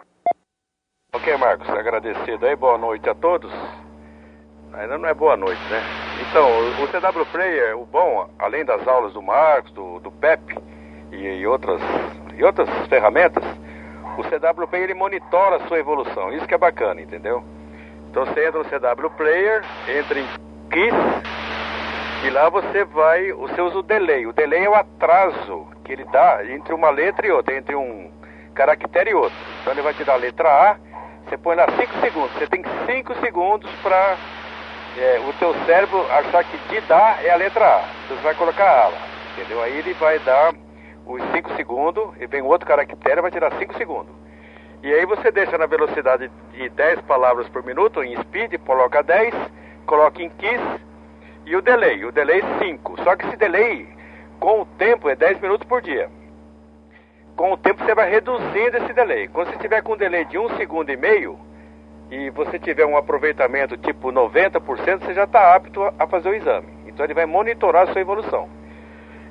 Speaker 4: Ok, Marcos, agradecido aí, boa noite a todos. Ainda não é boa noite, né? Então, o CW Player, o bom, além das aulas do Marcos, do, do Pepe e, e, outras, e outras ferramentas, o CW Player ele monitora a sua evolução. Isso que é bacana, entendeu? Então você entra no CW Player, entra em KISS e lá você vai, você usa o delay. O delay é o atraso que ele dá entre uma letra e outra, entre um caractere e outro. Então ele vai te dar a letra A, você põe lá 5 segundos. Você tem 5 segundos para é, o teu cérebro achar que de dar é a letra A. Você vai colocar A lá, entendeu? Aí ele vai dar os 5 segundos e vem outro caractere vai tirar 5 segundos. E aí você deixa na velocidade de 10 palavras por minuto, em speed, coloca 10, coloca em kiss e o delay. O delay 5. Só que esse delay, com o tempo, é 10 minutos por dia. Com o tempo você vai reduzindo esse delay. Quando você tiver com um delay de 1 um segundo e meio, e você tiver um aproveitamento tipo 90%, você já está apto a fazer o exame. Então ele vai monitorar a sua evolução.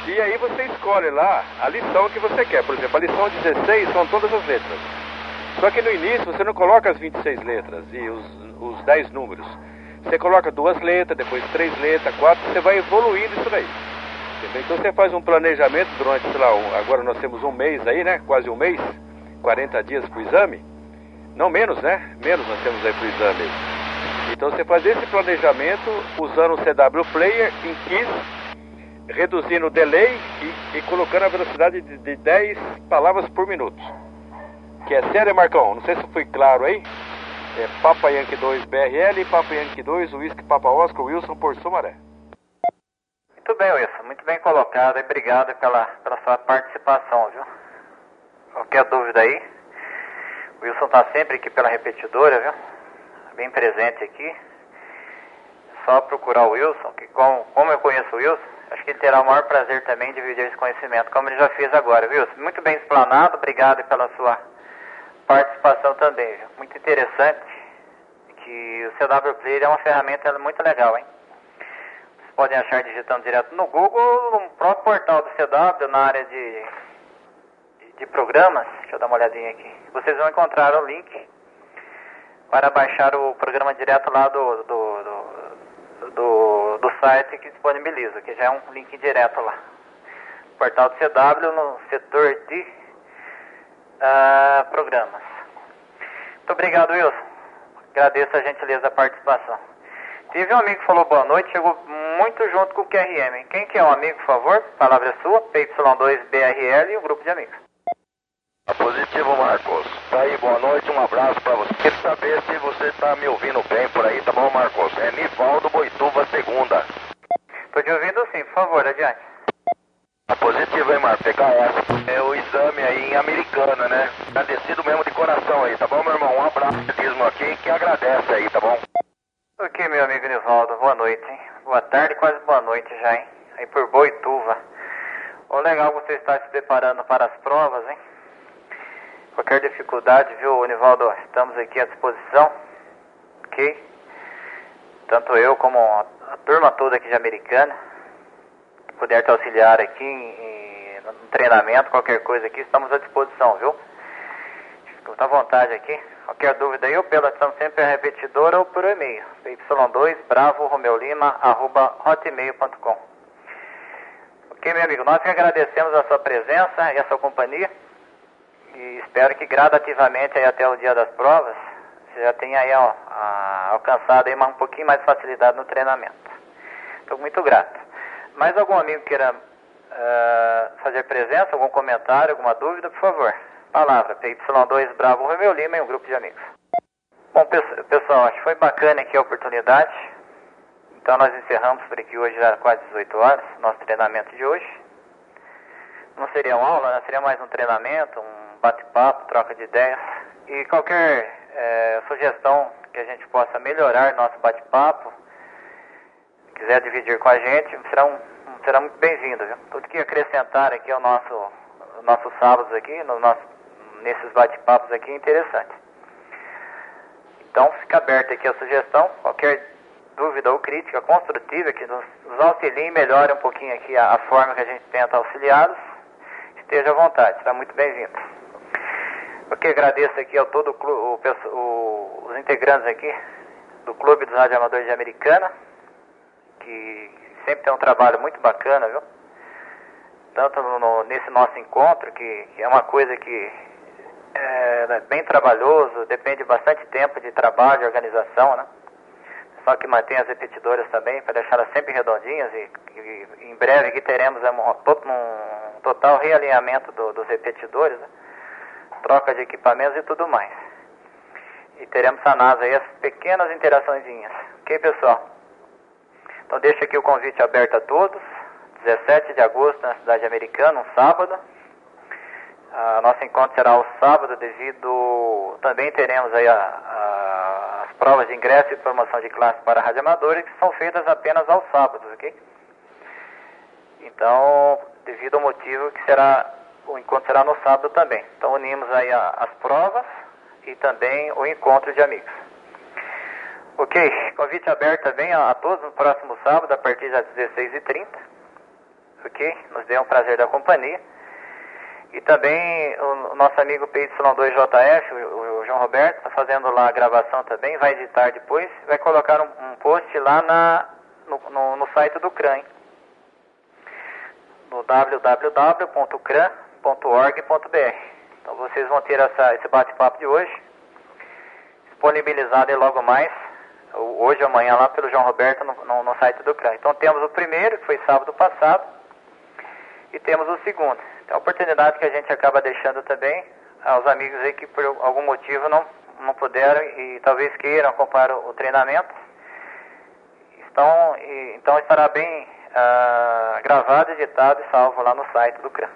Speaker 4: E aí você escolhe lá a lição que você quer. Por exemplo, a lição 16 são todas as letras. Só que no início você não coloca as 26 letras e os, os 10 números. Você coloca duas letras, depois três letras, quatro, você vai evoluindo isso daí. Então você faz um planejamento durante, sei lá, um, agora nós temos um mês aí, né? Quase um mês, 40 dias para o exame. Não menos, né? Menos nós temos aí para o exame. Então você faz esse planejamento usando o CW Player em KISS, reduzindo o delay e, e colocando a velocidade de, de 10 palavras por minuto. Que é sério, Marcão? Não sei se foi claro aí. É Papa Yankee 2 BRL, Papa Yankee 2, Whisky Papa Oscar, Wilson por Sumaré.
Speaker 1: Muito bem, Wilson. Muito bem colocado. Obrigado pela, pela sua participação, viu? Qualquer dúvida aí? O Wilson está sempre aqui pela repetidora, viu? Bem presente aqui. Só procurar o Wilson, que como, como eu conheço o Wilson, acho que ele terá o maior prazer também de dividir esse conhecimento, como ele já fez agora, Wilson. Muito bem explanado. Obrigado pela sua participação também. Viu? Muito interessante que o CW Player é uma ferramenta muito legal, hein? Vocês podem achar digitando direto no Google, no próprio portal do CW, na área de, de, de programas. Deixa eu dar uma olhadinha aqui. Vocês vão encontrar o link para baixar o programa direto lá do, do, do, do, do site que disponibiliza, que já é um link direto lá. Portal do CW no setor de uh, programas. Muito obrigado, Wilson. Agradeço a gentileza da participação. Teve um amigo que falou boa noite, chegou muito junto com o QRM. Quem que é um amigo, por favor? Palavra é sua, PY2BRL e o grupo de amigos.
Speaker 9: Positivo, Marcos. Tá aí, boa noite, um abraço pra você. Quero saber se você tá me ouvindo bem por aí, tá bom, Marcos? É Nivaldo Boituva Segunda.
Speaker 1: Tô te ouvindo sim, por favor, adiante.
Speaker 9: Positivo, hein, Marcos? PKS. É o exame aí em Americana, né? Agradecido mesmo de coração aí, tá bom, meu irmão? Um abraço aqui que agradece aí, tá bom?
Speaker 1: Ok, meu amigo Nivaldo, boa noite, hein? Boa tarde, quase boa noite já, hein? Aí por Boituva. Ô, legal você estar se preparando para as provas, hein? Qualquer dificuldade, viu, Nivaldo? Estamos aqui à disposição, ok? Tanto eu como a turma toda aqui de Americana, puder te auxiliar aqui em, no treinamento, qualquer coisa aqui, estamos à disposição, viu? Fica à vontade aqui. Qualquer dúvida aí, ou pela estamos sempre a repetidora ou por e-mail. Y2 Bravo Romeu Lima arroba hotmail.com. Ok, meu amigo, nós que agradecemos a sua presença e a sua companhia. E espero que gradativamente aí até o dia das provas você já tenha aí ó, a, alcançado aí um pouquinho mais de facilidade no treinamento. Estou muito grato. Mais algum amigo queira uh, fazer presença, algum comentário, alguma dúvida, por favor? Palavra, PY2 Bravo Romeu Lima e um grupo de amigos. Bom, pessoal, acho que foi bacana aqui a oportunidade. Então nós encerramos por aqui hoje, já quase 18 horas, nosso treinamento de hoje. Não seria uma aula, né? seria mais um treinamento, um bate-papo, troca de ideias. E qualquer é, sugestão que a gente possa melhorar nosso bate-papo, quiser dividir com a gente, será, um, será muito bem-vindo. Tudo que acrescentar aqui ao nosso, nossos sábados aqui, no nosso, nesses bate-papos aqui é interessante. Então fica aberta aqui a sugestão, qualquer dúvida ou crítica construtiva que nos, nos auxilie e melhore um pouquinho aqui a, a forma que a gente tenta auxiliá-los esteja à vontade, será muito bem-vindo. Ok, agradeço aqui ao todo o, o, os integrantes aqui do Clube dos Radioamadores de Americana, que sempre tem um trabalho muito bacana, viu? Tanto no, nesse nosso encontro, que, que, é uma coisa que é, é bem trabalhoso, depende bastante tempo de trabalho, de organização, né? Só que mantém as repetidoras também, para deixá-las sempre redondinhas e, e, em breve que teremos um, um total realinhamento do, dos repetidores, né? troca de equipamentos e tudo mais. E teremos sanadas aí as pequenas interaçõezinhas. Ok, pessoal? Então deixo aqui o convite aberto a todos. 17 de agosto na cidade americana, um sábado. Nosso encontro será ao sábado devido... Também teremos aí a, a, as provas de ingresso e promoção de classe para radioamadores que são feitas apenas aos sábados, ok? Então, devido ao motivo que será... O encontro será no sábado também. Então unimos aí a, as provas e também o encontro de amigos. Ok, convite aberto também a, a todos no próximo sábado, a partir das 16h30. Ok, nos dê um prazer da companhia. E também o, o nosso amigo PY2JF, o, o João Roberto, está fazendo lá a gravação também, vai editar depois, vai colocar um, um post lá na, no, no, no site do CRAN, no www.cran.org.br. Então vocês vão ter essa, esse bate-papo de hoje, disponibilizado logo mais hoje ou amanhã lá pelo João Roberto no, no, no site do CRAN. Então temos o primeiro, que foi sábado passado, e temos o segundo. Então, a oportunidade que a gente acaba deixando também aos amigos aí que por algum motivo não, não puderam e talvez queiram acompanhar o, o treinamento. Então, e, então estará bem ah, gravado, editado e salvo lá no site do CRAN.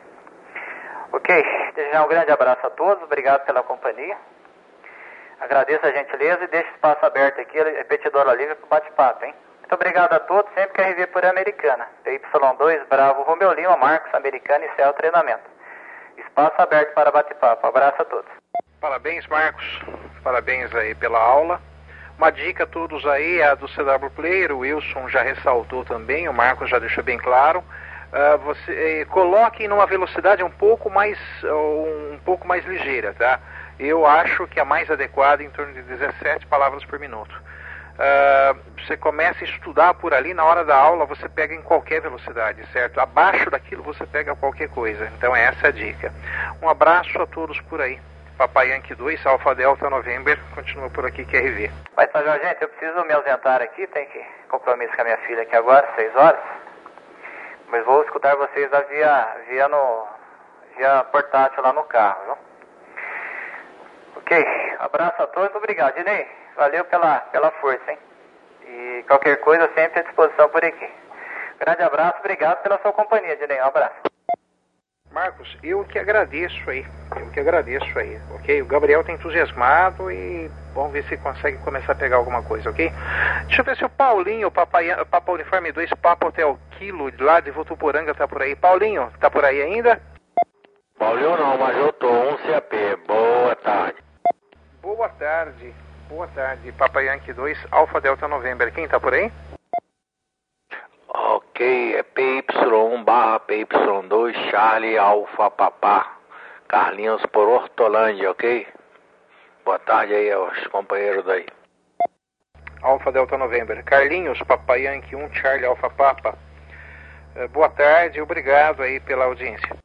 Speaker 1: Ok, desejar um grande abraço a todos, obrigado pela companhia. Agradeço a gentileza e deixo espaço aberto aqui, repetidora livre para o bate-papo, hein? Muito obrigado a todos, sempre que RV por Americana. PY2, Bravo, Romeu Lima, Marcos, Americana e Céu Treinamento. Espaço aberto para bate-papo. Abraço a todos.
Speaker 3: Parabéns, Marcos. Parabéns aí pela aula. Uma dica a todos aí, a do CW Player, o Wilson já ressaltou também, o Marcos já deixou bem claro. Uh, você eh, coloque numa velocidade um pouco mais um pouco mais ligeira, tá? Eu acho que a mais adequada é em torno de 17 palavras por minuto. Uh, você começa a estudar por ali, na hora da aula você pega em qualquer velocidade, certo? Abaixo daquilo você pega qualquer coisa. Então essa é a dica. Um abraço a todos por aí. Papai Yankee 2, Alfa Delta November, continua por aqui, QRV.
Speaker 1: Mas, Sr. gente, eu preciso me ausentar aqui, tem que compromisso com a minha filha aqui agora, 6 horas. Mas vou escutar vocês via, via, no, via portátil lá no carro, viu? Ok, abraço a todos, obrigado. Dinei, valeu pela, pela força, hein? E qualquer coisa sempre à disposição por aqui. Grande abraço, obrigado pela sua companhia, Dinei. Um abraço.
Speaker 3: Marcos, eu que agradeço aí, eu que agradeço aí, ok? O Gabriel tá entusiasmado e vamos ver se consegue começar a pegar alguma coisa, ok? Deixa eu ver se o Paulinho, o Papai, Papa Uniforme 2, Papa Hotel Kilo, lá de Votuporanga, tá por aí. Paulinho, tá por aí ainda?
Speaker 10: Paulinho não, mas eu tô, um CAP, boa tarde.
Speaker 3: Boa tarde, boa tarde. Papa Yankee 2, Alfa Delta November. Quem tá por aí?
Speaker 10: Ok, é PY1 barra PY2, Charlie Alfa Papá. Carlinhos por Hortolândia, ok? Boa tarde aí aos companheiros aí.
Speaker 3: Alfa Delta November. Carlinhos, Papai Yankee 1, Charlie Alfa Papa. Eh, boa tarde, obrigado aí pela audiência.